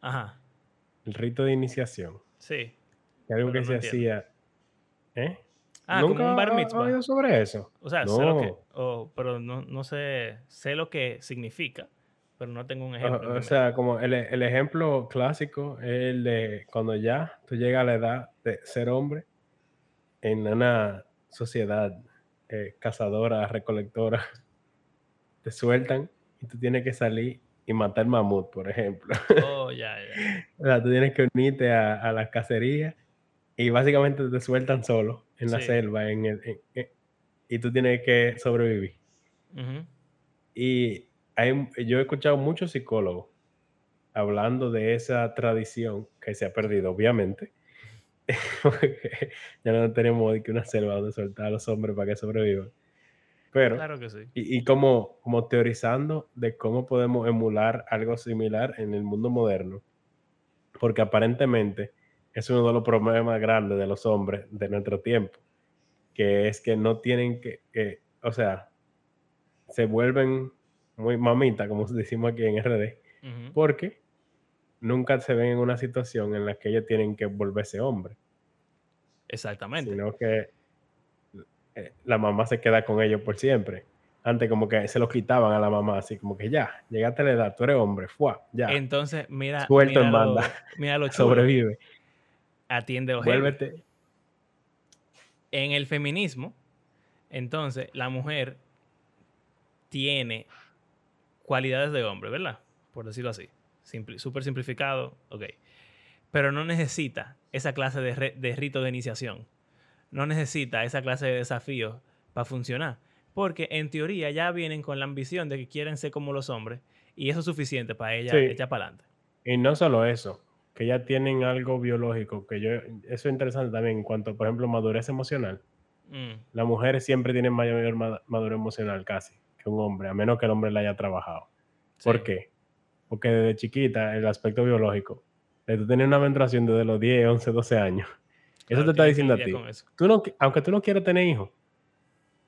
Ajá, el rito de iniciación. sí. Que algo que se entiendo. hacía. ¿Eh? Ah, ¿Nunca como un bar mitzvah. oído sobre eso? O sea, sé lo que, No. pero no, no sé, sé lo que significa, pero no tengo un ejemplo. o me- sea, como el, el ejemplo clásico es el de cuando ya tú llegas a la edad de ser hombre en una sociedad eh, cazadora, recolectora, *laughs* te sueltan y tú tienes que salir y matar mamut, por ejemplo. *laughs* Oh, ya, ya. O sea, tú tienes que unirte a, a la cacería y básicamente te sueltan solo en la Sí. selva en el, en- en- y tú tienes que sobrevivir. Ujú. Y hay, yo he escuchado muchos psicólogos hablando de esa tradición que se ha perdido, obviamente. *laughs* ya no tenemos que una selva donde soltar a los hombres para que sobrevivan. Pero, Claro que sí. y, y como, como teorizando de cómo podemos emular algo similar en el mundo moderno. Porque aparentemente es uno de los problemas grandes de los hombres de nuestro tiempo. Que es que no tienen que, que o sea, se vuelven muy mamita, como *laughs* decimos aquí en RD, porque nunca se ven en una situación en la que ellos tienen que volverse hombres, Exactamente. sino que eh, la mamá se queda con ellos por siempre. Antes como que se los quitaban a la mamá, así como que ya, llegaste a la edad, tú eres hombre, fuá, ya, Entonces, mira, Suelto en mira lo, banda. mira lo *laughs* chulo. sobrevive, Atiende ojete. vuélvete. En el feminismo, entonces, la mujer tiene cualidades de hombre, ¿verdad? Por decirlo así. Simpli- Súper simplificado, ok. Pero no necesita esa clase de, de rito de iniciación. No necesita esa clase de desafíos para funcionar. Porque en teoría ya vienen con la ambición de que quieren ser como los hombres. Y eso es suficiente para ella Sí. echar para adelante. Y no solo eso, que ya tienen algo biológico, que yo, eso es interesante también en cuanto, por ejemplo, madurez emocional. Mm, Las mujeres siempre tienen mayor ma- madurez emocional casi que un hombre, a menos que el hombre la haya trabajado. ¿Por qué? Porque desde chiquita, el aspecto biológico, de tú tener una menstruación desde los 10, 11, 12 años, *laughs* eso te está diciendo a ti. Tú no, aunque tú no quieras tener hijos,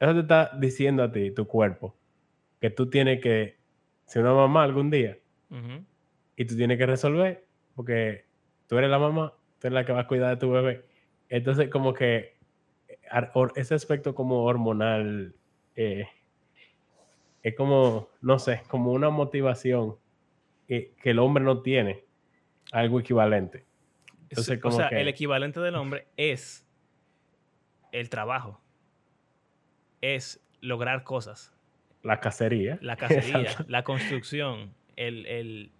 eso te está diciendo a ti, tu cuerpo, que tú tienes que ser una mamá algún día y tú tienes que resolver porque tú eres la mamá, tú eres la que va a cuidar de tu bebé. Entonces, como que eh, ese aspecto como hormonal eh, es como, no sé, como una motivación que, que el hombre no tiene algo equivalente. Entonces, o sea, que- el equivalente del hombre es el trabajo. Es lograr cosas. La cacería. La cacería, *laughs* la construcción, el, el-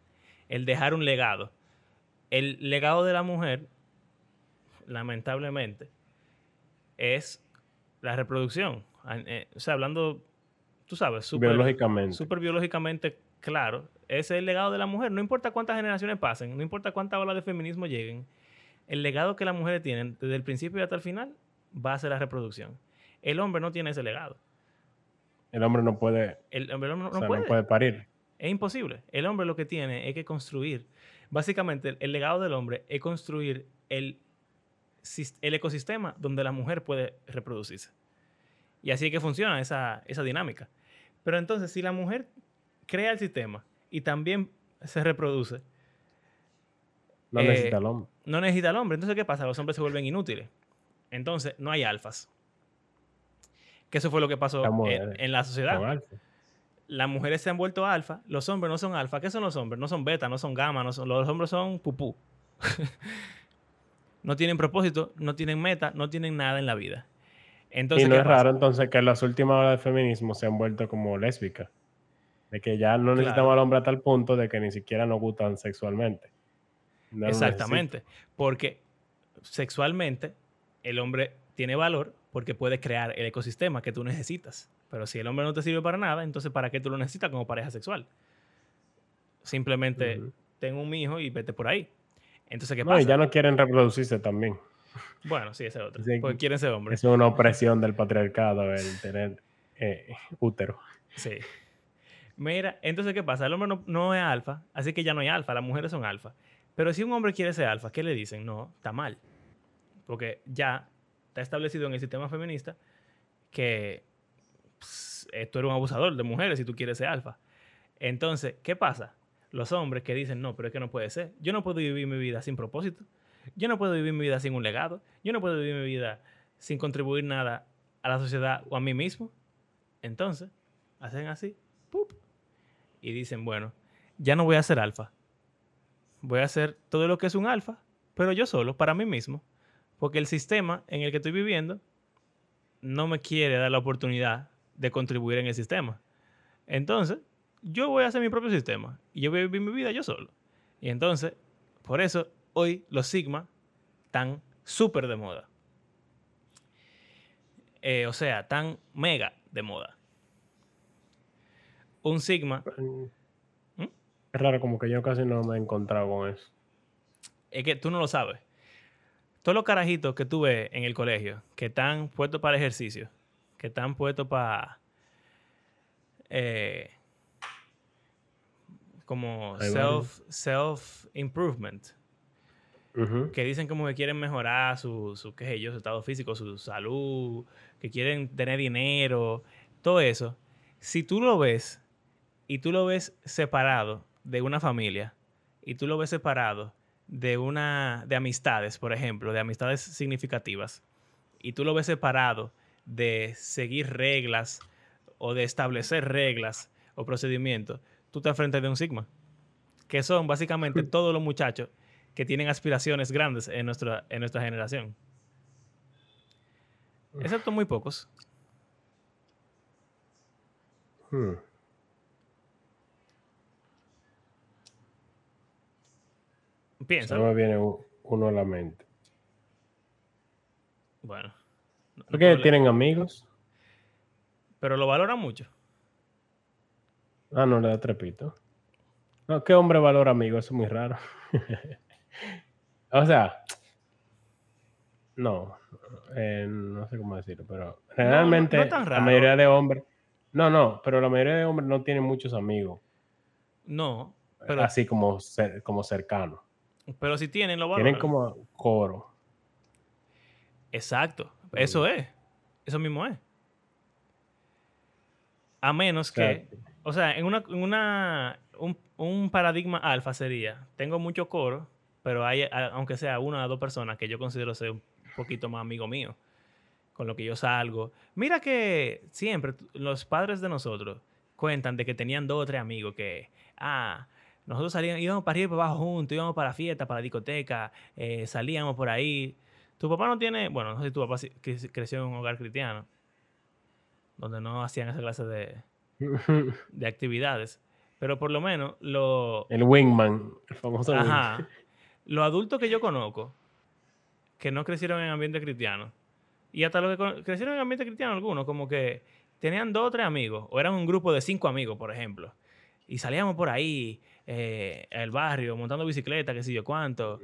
el dejar un legado. El legado de la mujer, lamentablemente, es la reproducción. An- eh, O sea, hablando, tú sabes, súper Biológicamente. biológicamente claro. Ese es el legado de la mujer. No importa cuántas generaciones pasen, no importa cuántas olas de feminismo lleguen, el legado que las mujeres tienen desde el principio hasta el final va a ser la reproducción. El hombre no tiene ese legado. El hombre no puede, El hombre no, no o sea, puede. no puede parir. Es imposible. El hombre lo que tiene es que construir. Básicamente, el, el legado del hombre es construir el, el ecosistema donde la mujer puede reproducirse. Y así es que funciona esa, esa dinámica. Pero entonces, si la mujer crea el sistema y también se reproduce, No Eh, necesita el hombre. no necesita al hombre. Entonces, ¿qué pasa? Los hombres se vuelven inútiles. Entonces, no hay alfas. Que eso fue lo que pasó en, en la sociedad. Con alfa. Las mujeres se han vuelto alfa, los hombres no son alfa. ¿Qué son los hombres? No son beta, no son gamma, no son, los hombres son pupú. *laughs* no tienen propósito, no tienen meta, no tienen nada en la vida. Entonces, y no ¿qué es raro entonces que las últimas olas de feminismo se han vuelto como lésbicas. De que ya no necesitamos Claro. al hombre a tal punto de que ni siquiera nos gustan sexualmente. No Exactamente. Porque sexualmente el hombre tiene valor porque puede crear el ecosistema que tú necesitas. Pero si el hombre no te sirve para nada, entonces ¿para qué tú lo necesitas como pareja sexual? Simplemente Ujú. ten un hijo y vete por ahí. Entonces, ¿qué. No, y pasa? ya no quieren reproducirse también. Bueno, sí, ese es otro. Sí, Porque quieren ser hombres. Es una opresión del patriarcado el tener eh, útero. Sí. Mira, entonces, ¿qué pasa? El hombre no, no es alfa, así que ya no hay alfa, las mujeres son alfa. Pero si un hombre quiere ser alfa, ¿qué le dicen? No, está mal. Porque ya está establecido en el sistema feminista que pues, eh, tú eres un abusador de mujeres si tú quieres ser alfa. Entonces, ¿qué pasa? Los hombres que dicen, no, pero es que no puede ser. Yo no puedo vivir mi vida sin propósito. Yo no puedo vivir mi vida sin un legado. Yo no puedo vivir mi vida sin contribuir nada a la sociedad o a mí mismo. Entonces, hacen así, ¡pup! y dicen, bueno, ya no voy a ser alfa. Voy a hacer todo lo que es un alfa, pero yo solo, para mí mismo. Porque el sistema en el que estoy viviendo no me quiere dar la oportunidad de contribuir en el sistema. Entonces, yo voy a hacer mi propio sistema y yo voy a vivir mi vida yo solo. Y entonces, por eso, hoy los Sigma están súper de moda. Eh, o sea, tan mega de moda. Un sigma. ¿Mm? Es raro, como que yo casi no me he encontrado con eso. Es que tú no lo sabes. Todos los carajitos que tú ves en el colegio, que están puestos para ejercicio, que están puestos para... Eh, como self, self improvement. Que dicen como que quieren mejorar su, su, qué sé yo, su estado físico, su salud, que quieren tener dinero, todo eso. Si tú lo ves y tú lo ves separado de una familia y tú lo ves separado de una de amistades, por ejemplo, de amistades significativas, y tú lo ves separado de seguir reglas o de establecer reglas o procedimientos, tú te enfrentas de un sigma, que son básicamente todos los muchachos que tienen aspiraciones grandes en nuestra, en nuestra generación. Excepto muy pocos. Hmm. Piensa. No me viene uno a la mente. Bueno. ¿Por qué tienen amigos? Pero lo valoran mucho. Ah, no, le da trepito. No, ¿qué hombre valora amigos? Eso es muy raro. *laughs* o sea, no, eh, no sé cómo decirlo, pero realmente la mayoría de hombres, no, no, pero la mayoría de hombres no tienen muchos amigos. No, pero así como, como cercanos. Pero si tienen, lo valoran. Tienen como coro. Exacto. Eso es. Eso mismo es. A menos que, o sea, en una, en una un, paradigma alfa sería, tengo mucho coro, pero hay, aunque sea una o dos personas que yo considero ser un poquito más amigo mío, con lo que yo salgo. Mira que siempre los padres de nosotros cuentan de que tenían dos o tres amigos que, ah, nosotros salíamos, íbamos para arriba y para abajo juntos, íbamos para la fiesta, para la discoteca, eh, salíamos por ahí. Tu papá no tiene, bueno, no sé si tu papá creció en un hogar cristiano, donde no hacían esa clase de, *laughs* de actividades. Pero por lo menos lo... El wingman, el famoso Ajá. Los adultos que yo conozco, que no crecieron en ambiente cristiano, y hasta los que crecieron en ambiente cristiano algunos, como que tenían dos o tres amigos, o eran un grupo de cinco amigos, por ejemplo, y salíamos por ahí, eh, al barrio, montando bicicleta, qué sé yo cuánto,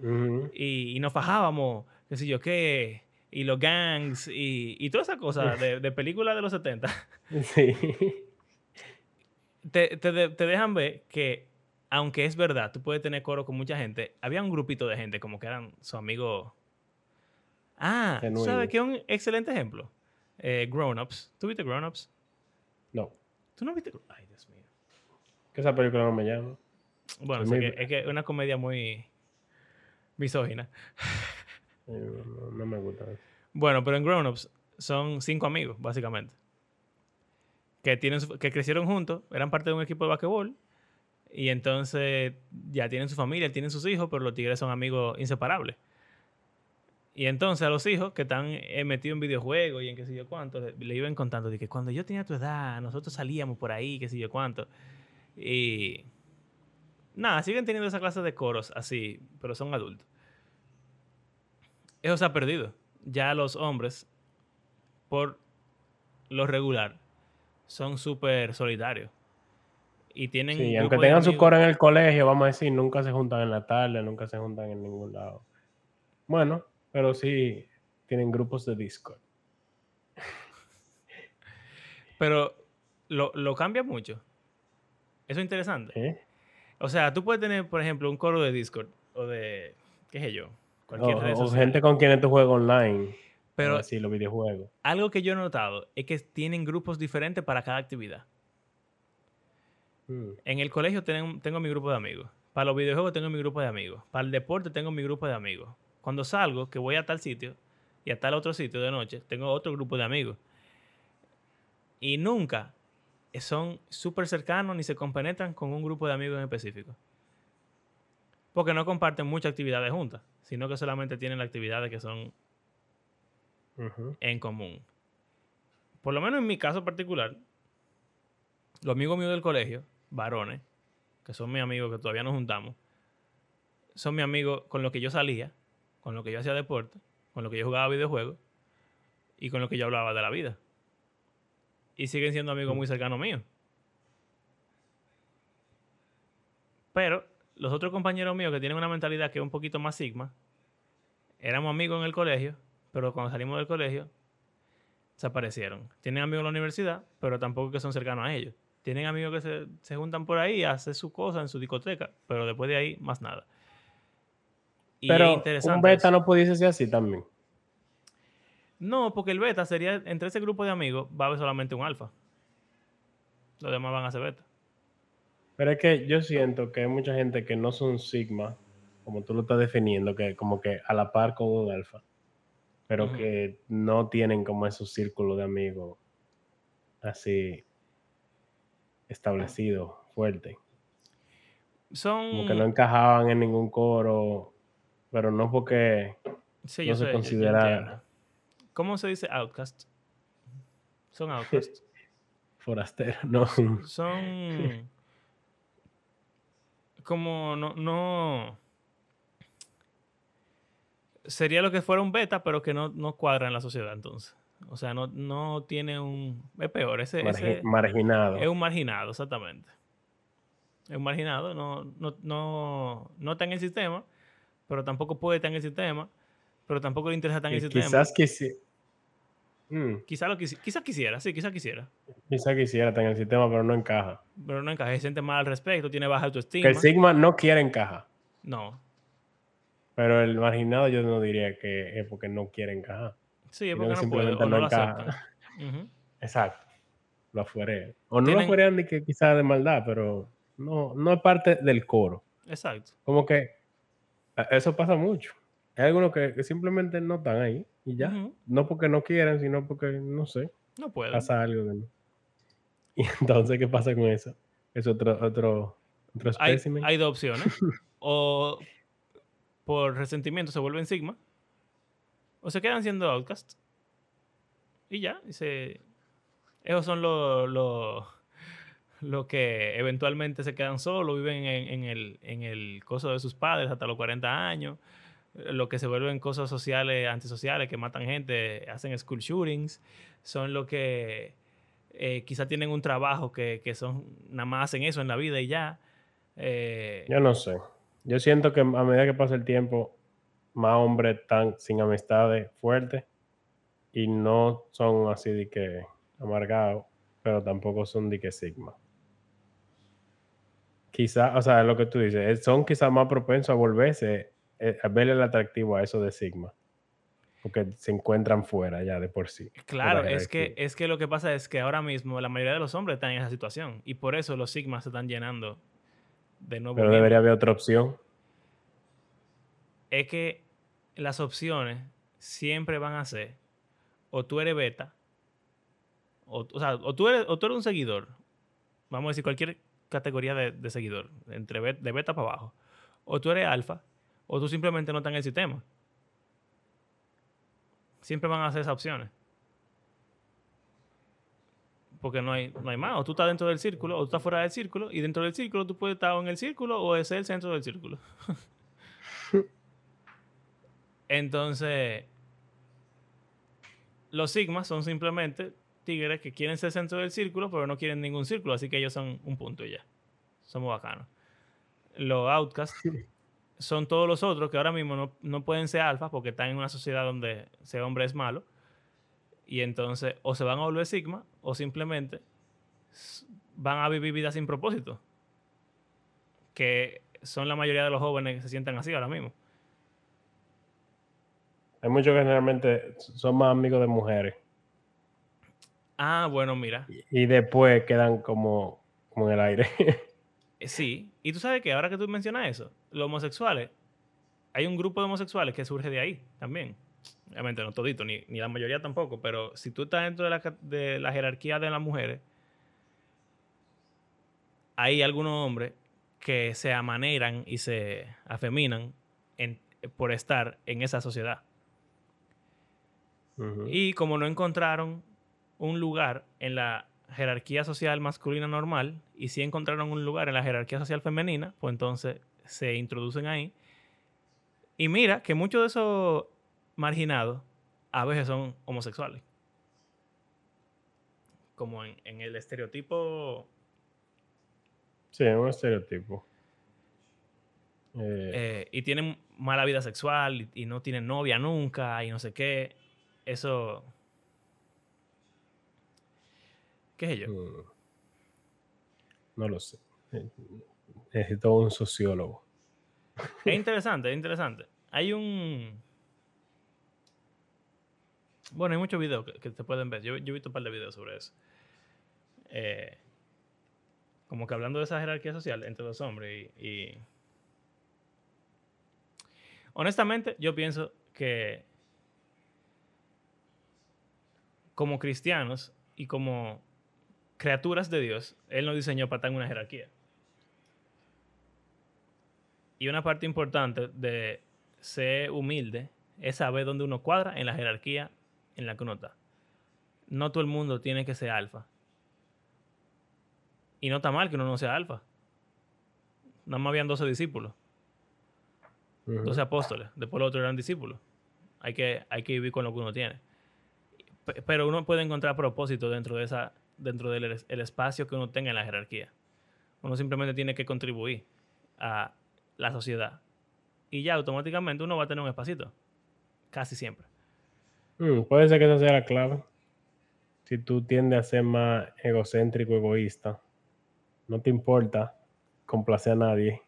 y, nos fajábamos, qué sé yo qué, y los gangs, y, y todas esas cosas de, de películas de los 70. *laughs* Sí. Te, te, dejan ver que, aunque es verdad, tú puedes tener coro con mucha gente, había un grupito de gente como que eran sus amigos. Ah, ¿sabes qué un excelente ejemplo? Eh, Grown Ups. ¿Tú viste Grown Ups? No. ¿Tú no viste? Ay, Dios mío. Que esa película no me llama. Bueno, es que es una comedia muy misógina. *laughs* no, me gusta. Bueno, pero en Grown Ups son cinco amigos, básicamente. Que, tienen que crecieron juntos, eran parte de un equipo de basquetbol. Y entonces ya tienen su familia, tienen sus hijos, pero los tigres son amigos inseparables. Y entonces a los hijos que están eh, metidos en videojuegos y en qué sé yo cuánto, le, iban contando de que cuando yo tenía tu edad, nosotros salíamos por ahí, qué sé yo cuánto. Y nada, siguen teniendo esa clase de coros así, pero son adultos. Eso se ha perdido. Ya los hombres, por lo regular, son súper solitarios. Y tienen. Sí, aunque tengan su coro en el colegio, vamos a decir, nunca se juntan en la tarde, nunca se juntan en ningún lado. Bueno, pero sí tienen grupos de Discord. Pero lo, lo cambia mucho. Eso es interesante. O sea, tú puedes tener, por ejemplo, un coro de Discord o de, qué sé yo, cualquier o, gente con quien tú juegas online. Pero sí, los videojuegos. Algo que yo he notado es que tienen grupos diferentes para cada actividad. Hmm. En el colegio tengo, tengo mi grupo de amigos. Para los videojuegos tengo mi grupo de amigos. Para el deporte tengo mi grupo de amigos. Cuando salgo, que voy a tal sitio y a tal otro sitio de noche, tengo otro grupo de amigos. Y nunca son súper cercanos ni se compenetran con un grupo de amigos en específico. Porque no comparten muchas actividades juntas, sino que solamente tienen las actividades que son en común. Por lo menos en mi caso particular, los amigos míos del colegio, varones, que son mis amigos que todavía nos juntamos, son mis amigos con los que yo salía, con los que yo hacía deporte, con los que yo jugaba videojuegos y con los que yo hablaba de la vida. Y siguen siendo amigos muy cercanos míos. Pero los otros compañeros míos que tienen una mentalidad que es un poquito más sigma, éramos amigos en el colegio, pero cuando salimos del colegio, desaparecieron. Tienen amigos en la universidad, pero tampoco que son cercanos a ellos. Tienen amigos que se, se juntan por ahí, hacen su cosa en su discoteca, pero después de ahí, más nada. Y pero un beta no pudiese ser así también. No, porque el beta sería, entre ese grupo de amigos, va a haber solamente un alfa. Los demás van a ser beta. Pero es que yo siento que hay mucha gente que no son sigma, como tú lo estás definiendo, que como que a la par con un alfa, pero que no tienen como esos círculos de amigos así establecidos, fuertes. Son... Como que no encajaban en ningún coro, pero no porque no se considera... ¿Cómo se dice outcast? Son outcast. *laughs* Forastero, no. Son como no, no sería lo que fuera un beta, pero que no, no cuadra en la sociedad entonces. O sea, no, no tiene un... Es peor, ese, marginado. Es un marginado, exactamente. Es un marginado, no, no, no, no está en el sistema, pero tampoco puede estar en el sistema, pero tampoco le interesa estar en el sistema. Quizás que sí. Mm. Quizás, lo quizás quisiera, sí, quizás quisiera. Quizás quisiera estar en el sistema, pero no encaja. Pero no encaja, se siente mal al respecto, tiene baja autoestima. Que el Sigma no quiere encajar. No, pero el marginado yo no diría que es porque no quiere encajar. Sí, es porque no simplemente no, encaja. Exacto. Lo afuere. O no lo afuerean ni que quizás de maldad, pero no, no es parte del coro. Exacto. Como que eso pasa mucho. Hay algunos que, simplemente no están ahí y ya. No porque no quieren, sino porque, no sé. No pueden. Pasa algo. *laughs* Y entonces, ¿qué pasa con eso? Es otro, otro, otro espécimen. Hay, hay dos opciones. *laughs* o por resentimiento se vuelven Sigma, o se quedan siendo Outcast. Y ya, esos son los lo, que eventualmente se quedan solos, viven en, el, en el coso de sus padres hasta los 40 años, lo que se vuelven cosas sociales, antisociales, que matan gente, hacen school shootings, son los que eh, quizá tienen un trabajo que, que, son, nada más hacen eso en la vida y ya. Eh, Yo no sé. Yo siento que a medida que pasa el tiempo, más hombres están sin amistades fuertes y no son así de que amargados, pero tampoco son de que sigma. Quizá, o sea, lo que tú dices, son quizás más propensos a volverse, eh, a verle el atractivo a eso de sigma. Porque se encuentran fuera ya de por sí. Claro, es que, es que lo que pasa es que ahora mismo la mayoría de los hombres están en esa situación y por eso los sigmas se están llenando pero debería haber otra opción. Es que las opciones siempre van a ser o tú eres beta, o, sea, o tú, eres, o tú eres un seguidor, vamos a decir cualquier categoría de, seguidor, entre de beta para abajo, o tú eres alfa, o tú simplemente no estás en el sistema. Siempre van a ser esas opciones porque no hay, no hay más. O tú estás dentro del círculo, o tú estás fuera del círculo, y dentro del círculo tú puedes estar en el círculo o es el centro del círculo. *laughs* Entonces, los sigmas son simplemente tigres que quieren ser centro del círculo, pero no quieren ningún círculo, así que ellos son un punto y ya. Somos bacanos. Los outcasts *laughs* son todos los otros que ahora mismo no, no pueden ser alfa porque están en una sociedad donde ser hombre es malo y entonces o se van a volver sigma o simplemente van a vivir vidas sin propósito. Que son la mayoría de los jóvenes que se sientan así ahora mismo. Hay muchos que generalmente son más amigos de mujeres. Ah, bueno, mira. Y, después quedan como, como en el aire. *laughs* Eh, sí, y tú sabes que ahora que tú mencionas eso, los homosexuales, hay un grupo de homosexuales que surge de ahí también obviamente no todito, ni, ni, la mayoría tampoco, pero si tú estás dentro de la, de la jerarquía de las mujeres, hay algunos hombres que se amaneran y se afeminan por estar en esa sociedad. Y como no encontraron un lugar en la jerarquía social masculina normal y sí encontraron un lugar en la jerarquía social femenina, pues entonces se introducen ahí. Y mira que muchos de esos marginados a veces son homosexuales. Como en, el estereotipo. Sí, un estereotipo. Eh, eh, y tienen mala vida sexual y, y no tienen novia nunca y no sé qué. Eso. ¿Qué sé yo? mm, no lo sé. Necesito un sociólogo. Es interesante, es interesante. Hay un. Bueno, hay muchos videos que, te pueden ver. Yo, he visto un par de videos sobre eso. Eh, como que hablando de esa jerarquía social entre los hombres y, Honestamente, yo pienso que como cristianos y como criaturas de Dios, Él nos diseñó para estar una jerarquía. Y una parte importante de ser humilde es saber dónde uno cuadra en la jerarquía en la que uno está. No todo el mundo tiene que ser alfa. Y no está mal que uno no sea alfa. Nada más habían 12 discípulos, Ujú. 12 apóstoles. Después los otros eran discípulos. Hay que, hay que vivir con lo que uno tiene. Pe- Pero uno puede encontrar propósito dentro de esa dentro del el espacio que uno tenga en la jerarquía. Uno simplemente tiene que contribuir a la sociedad. Y ya automáticamente uno va a tener un espacito. Casi siempre. Mm, puede ser que esa sea la clave. Si tú tiendes a ser más egocéntrico, egoísta, no te importa complacer a nadie,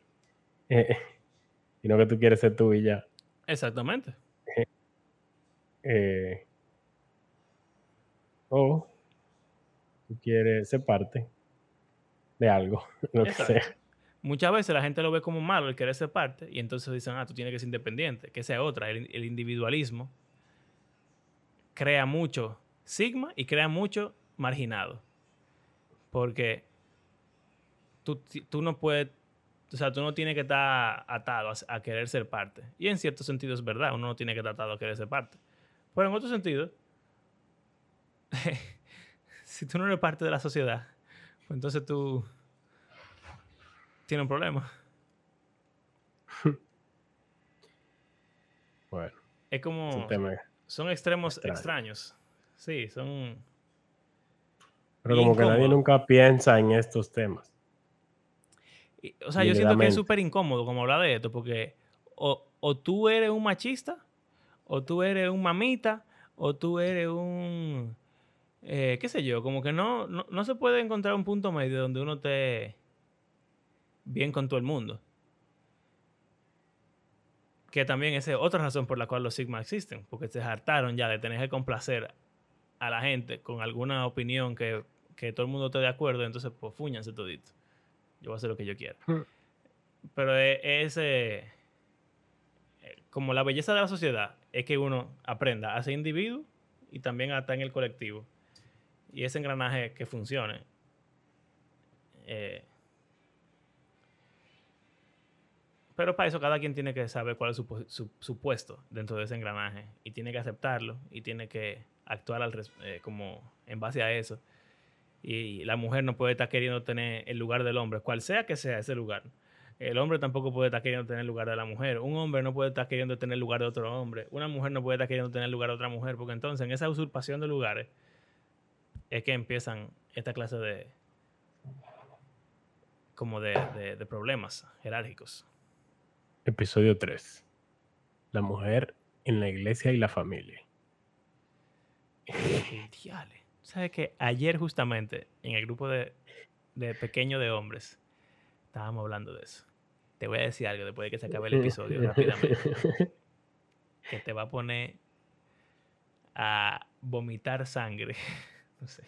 eh, *laughs* sino que tú quieres ser tú y ya. Exactamente. *laughs* eh, o tú quieres ser parte de algo, *laughs* lo que Exacto. sea. Muchas veces la gente lo ve como malo el querer ser parte y entonces dicen, ah, tú tienes que ser independiente. Que es otra. El, individualismo crea mucho sigma y crea mucho marginado. Porque tú, tú no puedes, o sea, tú no tienes que estar atado a, a querer ser parte. Y en cierto sentido es verdad, uno no tiene que estar atado a querer ser parte. Pero en otro sentido, *laughs* si tú no eres parte de la sociedad, pues entonces tú tienes un problema. *laughs* Bueno, Es como, son extremos extraño. extraños. Sí, son... Pero como que nadie nunca piensa en estos temas. y- O sea, yo siento que es súper incómodo como hablar de esto, porque o, o tú eres un machista, o tú eres un mamita, o tú eres un... eh, qué sé yo, como que no, no, no se puede encontrar un punto medio donde uno esté bien con todo el mundo. Que también esa es otra razón por la cual los Sigma existen, porque se hartaron ya de tener que complacer a la gente con alguna opinión que, que todo el mundo esté de acuerdo, entonces pues fúñanse todito. Yo voy a hacer lo que yo quiera. Hmm. Pero es, es, eh, como la belleza de la sociedad es que uno aprenda a ser individuo y también a estar en el colectivo. Y ese engranaje que funcione. eh, pero para eso cada quien tiene que saber cuál es su, su- puesto dentro de ese engranaje y tiene que aceptarlo y tiene que actuar al eh, como en base a eso. Y la mujer no puede estar queriendo tener el lugar del hombre, cual sea que sea ese lugar. El hombre tampoco puede estar queriendo tener el lugar de la mujer. Un hombre no puede estar queriendo tener el lugar de otro hombre. Una mujer no puede estar queriendo tener el lugar de otra mujer, porque entonces en esa usurpación de lugares es que empiezan esta clase de como de- de problemas jerárquicos. Episodio 3. La mujer en la iglesia y la familia. Diale. ¿Sabes que Ayer justamente en el grupo de, de pequeño de hombres estábamos hablando de eso. Te voy a decir algo después de que se acabe el episodio *laughs* rápidamente. Que te va a poner a vomitar sangre. *laughs* no sé.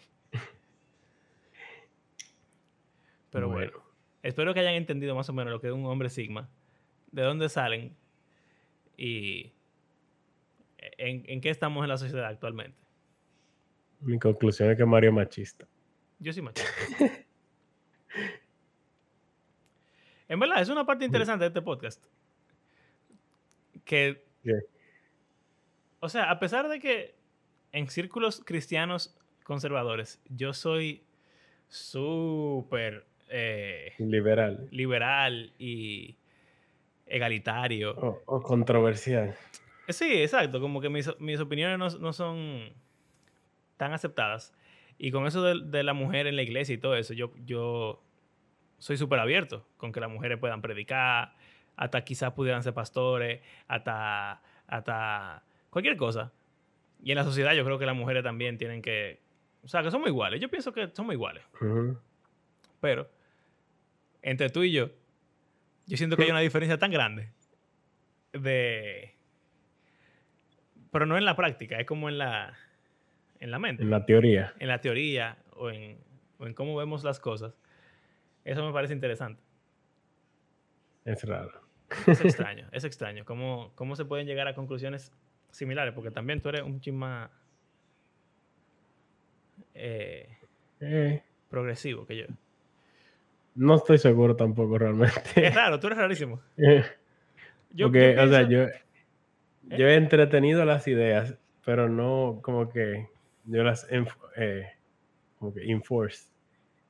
Pero bueno. Bueno. Espero que hayan entendido más o menos lo que es un hombre sigma. De dónde salen y en, en qué estamos en la sociedad actualmente. Mi conclusión es que Mario es machista. Yo sí machista. *laughs* en verdad, es una parte interesante de este podcast. Que, o sea, a pesar de que en círculos cristianos conservadores yo soy súper eh, Liberal. liberal y egalitario. O, o controversial. Sí, exacto. Como que mis, mis opiniones no, no son tan aceptadas. Y con eso de, de la mujer en la iglesia y todo eso, yo, yo soy súper abierto con que las mujeres puedan predicar, hasta quizás pudieran ser pastores, hasta, hasta cualquier cosa. Y en la sociedad yo creo que las mujeres también tienen que, o sea, que somos iguales. Yo pienso que somos iguales. Pero entre tú y yo, yo siento que hay una diferencia tan grande de... Pero no en la práctica, es como en la, en la mente. En la teoría. En la teoría o en, o en cómo vemos las cosas. Eso me parece interesante. Es raro. Es *laughs* extraño, es extraño. ¿Cómo, ¿Cómo se pueden llegar a conclusiones similares? Porque también tú eres un chisma eh, Eh, progresivo que yo. No estoy seguro tampoco realmente. Es raro, tú eres rarísimo. *laughs* Yo, Porque, yo o sea, ¿Eh? yo, yo he entretenido las ideas, pero no como que yo las eh, como que enforce.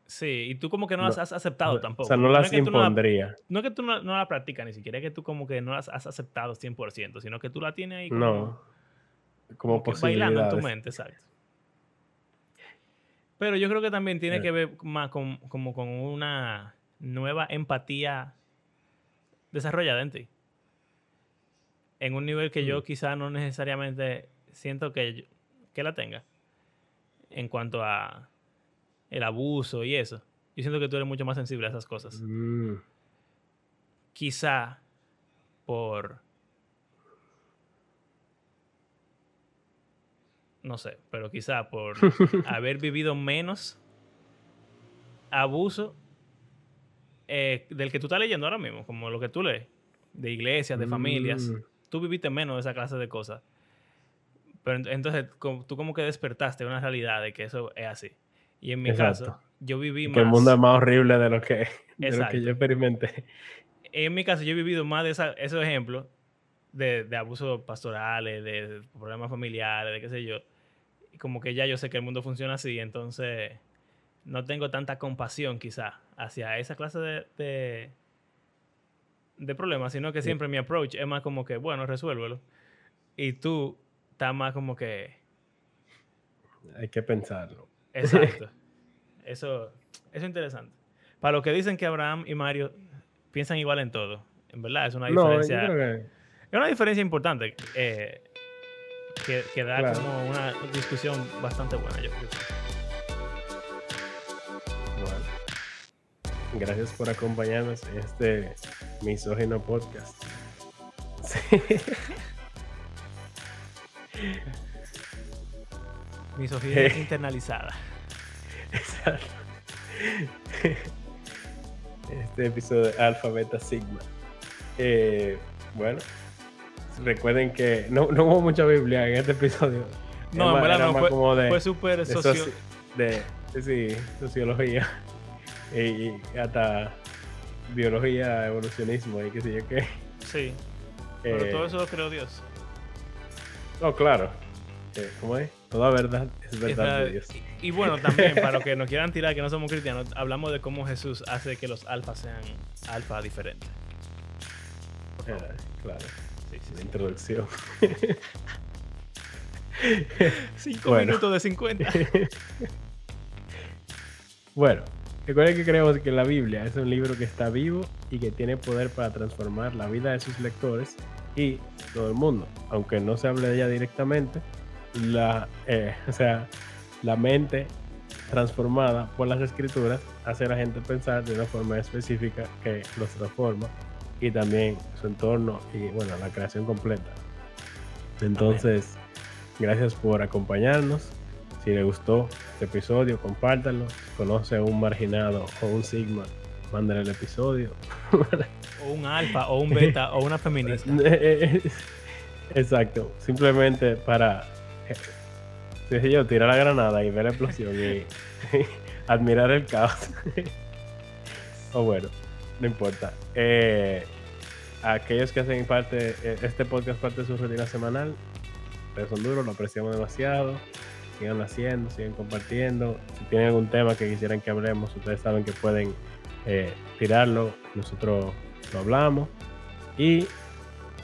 Sí, y tú como que no, No, las has aceptado O tampoco. sea, no las la- impondría. No es que tú no, no la practicas ni siquiera, es que tú como que no las has aceptado 100%, sino que tú la tienes ahí como, No. Como, como que bailando en tu mente, exacto. Pero yo creo que también tiene Eh. que ver más con, como con una nueva empatía desarrollada en ti. En un nivel que yo Mm. quizá no necesariamente siento que, yo- que la tenga. En cuanto a el abuso y eso. Yo siento que tú eres mucho más sensible a esas cosas. Mm, quizá por no sé, pero quizá por *laughs* haber vivido menos abuso eh, del que tú estás leyendo ahora mismo, como lo que tú lees, de iglesias, de familias. mm, Tú viviste menos de esa clase de cosas. Pero ent- entonces tú como que despertaste una realidad de que eso es así. Y en mi caso, yo viví más... Que el mundo es más horrible de lo que, de lo que yo experimenté. en mi caso, yo he vivido más de esa- esos ejemplos de, de abusos pastorales, de, de problemas familiares, de qué sé yo. Y como que ya yo sé que el mundo funciona así, entonces no tengo tanta compasión quizá hacia esa clase de, de, de problemas, sino que Sí. siempre mi approach es más como que, bueno, resuélvelo. Y tú estás más como que, Hay que pensarlo. exacto. *laughs* eso, eso es interesante. Para los que dicen que Abraham y Mario piensan igual en todo, en verdad es una No, yo diferencia. creo que Es una diferencia importante eh, que, que da Claro. como una discusión bastante buena. Yo, creo. Bueno, gracias por acompañarnos en este misógino podcast. Sí. *laughs* Misoginia internalizada. Exacto. Este episodio de Alpha Beta Sigma. Eh, bueno, recuerden que no, no hubo mucha Biblia en este episodio. No, en verdad no, fue, como de, fue súper socio... soci- de- sí, sociología *laughs* y, y hasta biología, evolucionismo y qué sé yo qué. Sí, pero Eh, todo eso lo creó Dios. No, claro. Eh, ¿Cómo es? Toda verdad es verdad de Dios. Y, y bueno, también, para los *laughs* que nos quieran tirar que no somos cristianos, hablamos de cómo Jesús hace que los alfas sean alfa diferentes. Eh, claro, la introducción. *laughs* Cinco Bueno. minutos de 50. *laughs* Bueno, recuerden que creemos que la Biblia es un libro que está vivo y que tiene poder para transformar la vida de sus lectores y todo el mundo. Aunque no se hable de ella directamente, la, eh, *laughs* o sea, la mente transformada por las escrituras hace a la gente pensar de una forma específica que los transforma y también su entorno y bueno, la creación completa. Entonces, gracias por acompañarnos. Si le gustó este episodio, compártanlo. Si conoce a un marginado o un sigma, mándale el episodio. *laughs* o un alfa, o un beta, o una feminista. *laughs* Exacto. Simplemente para, sé yo, tirar la granada y ver la explosión y *laughs* admirar el caos. o bueno, no importa. Eh, aquellos que hacen parte, eh, este podcast parte de su rutina semanal, ustedes son duros, lo apreciamos demasiado. Sigan haciendo, sigan compartiendo. Si tienen algún tema que quisieran que hablemos, ustedes saben que pueden eh, tirarlo, nosotros lo hablamos. Y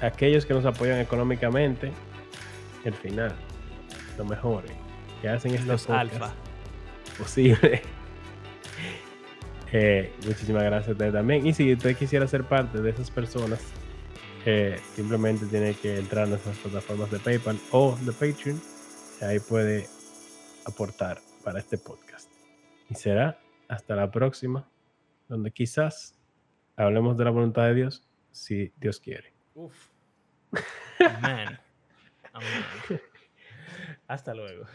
aquellos que nos apoyan económicamente, el final, lo mejor, que hacen este Los podcast alfa. posible. Eh, muchísimas gracias a usted también. Y si usted quisiera ser parte de esas personas, eh, simplemente tiene que entrar a nuestras plataformas de PayPal o de Patreon. Y ahí puede aportar para este podcast. Y será hasta la próxima, donde quizás hablemos de la voluntad de Dios, si Dios quiere. Uf. Man. *laughs* Amén. *laughs* Hasta luego.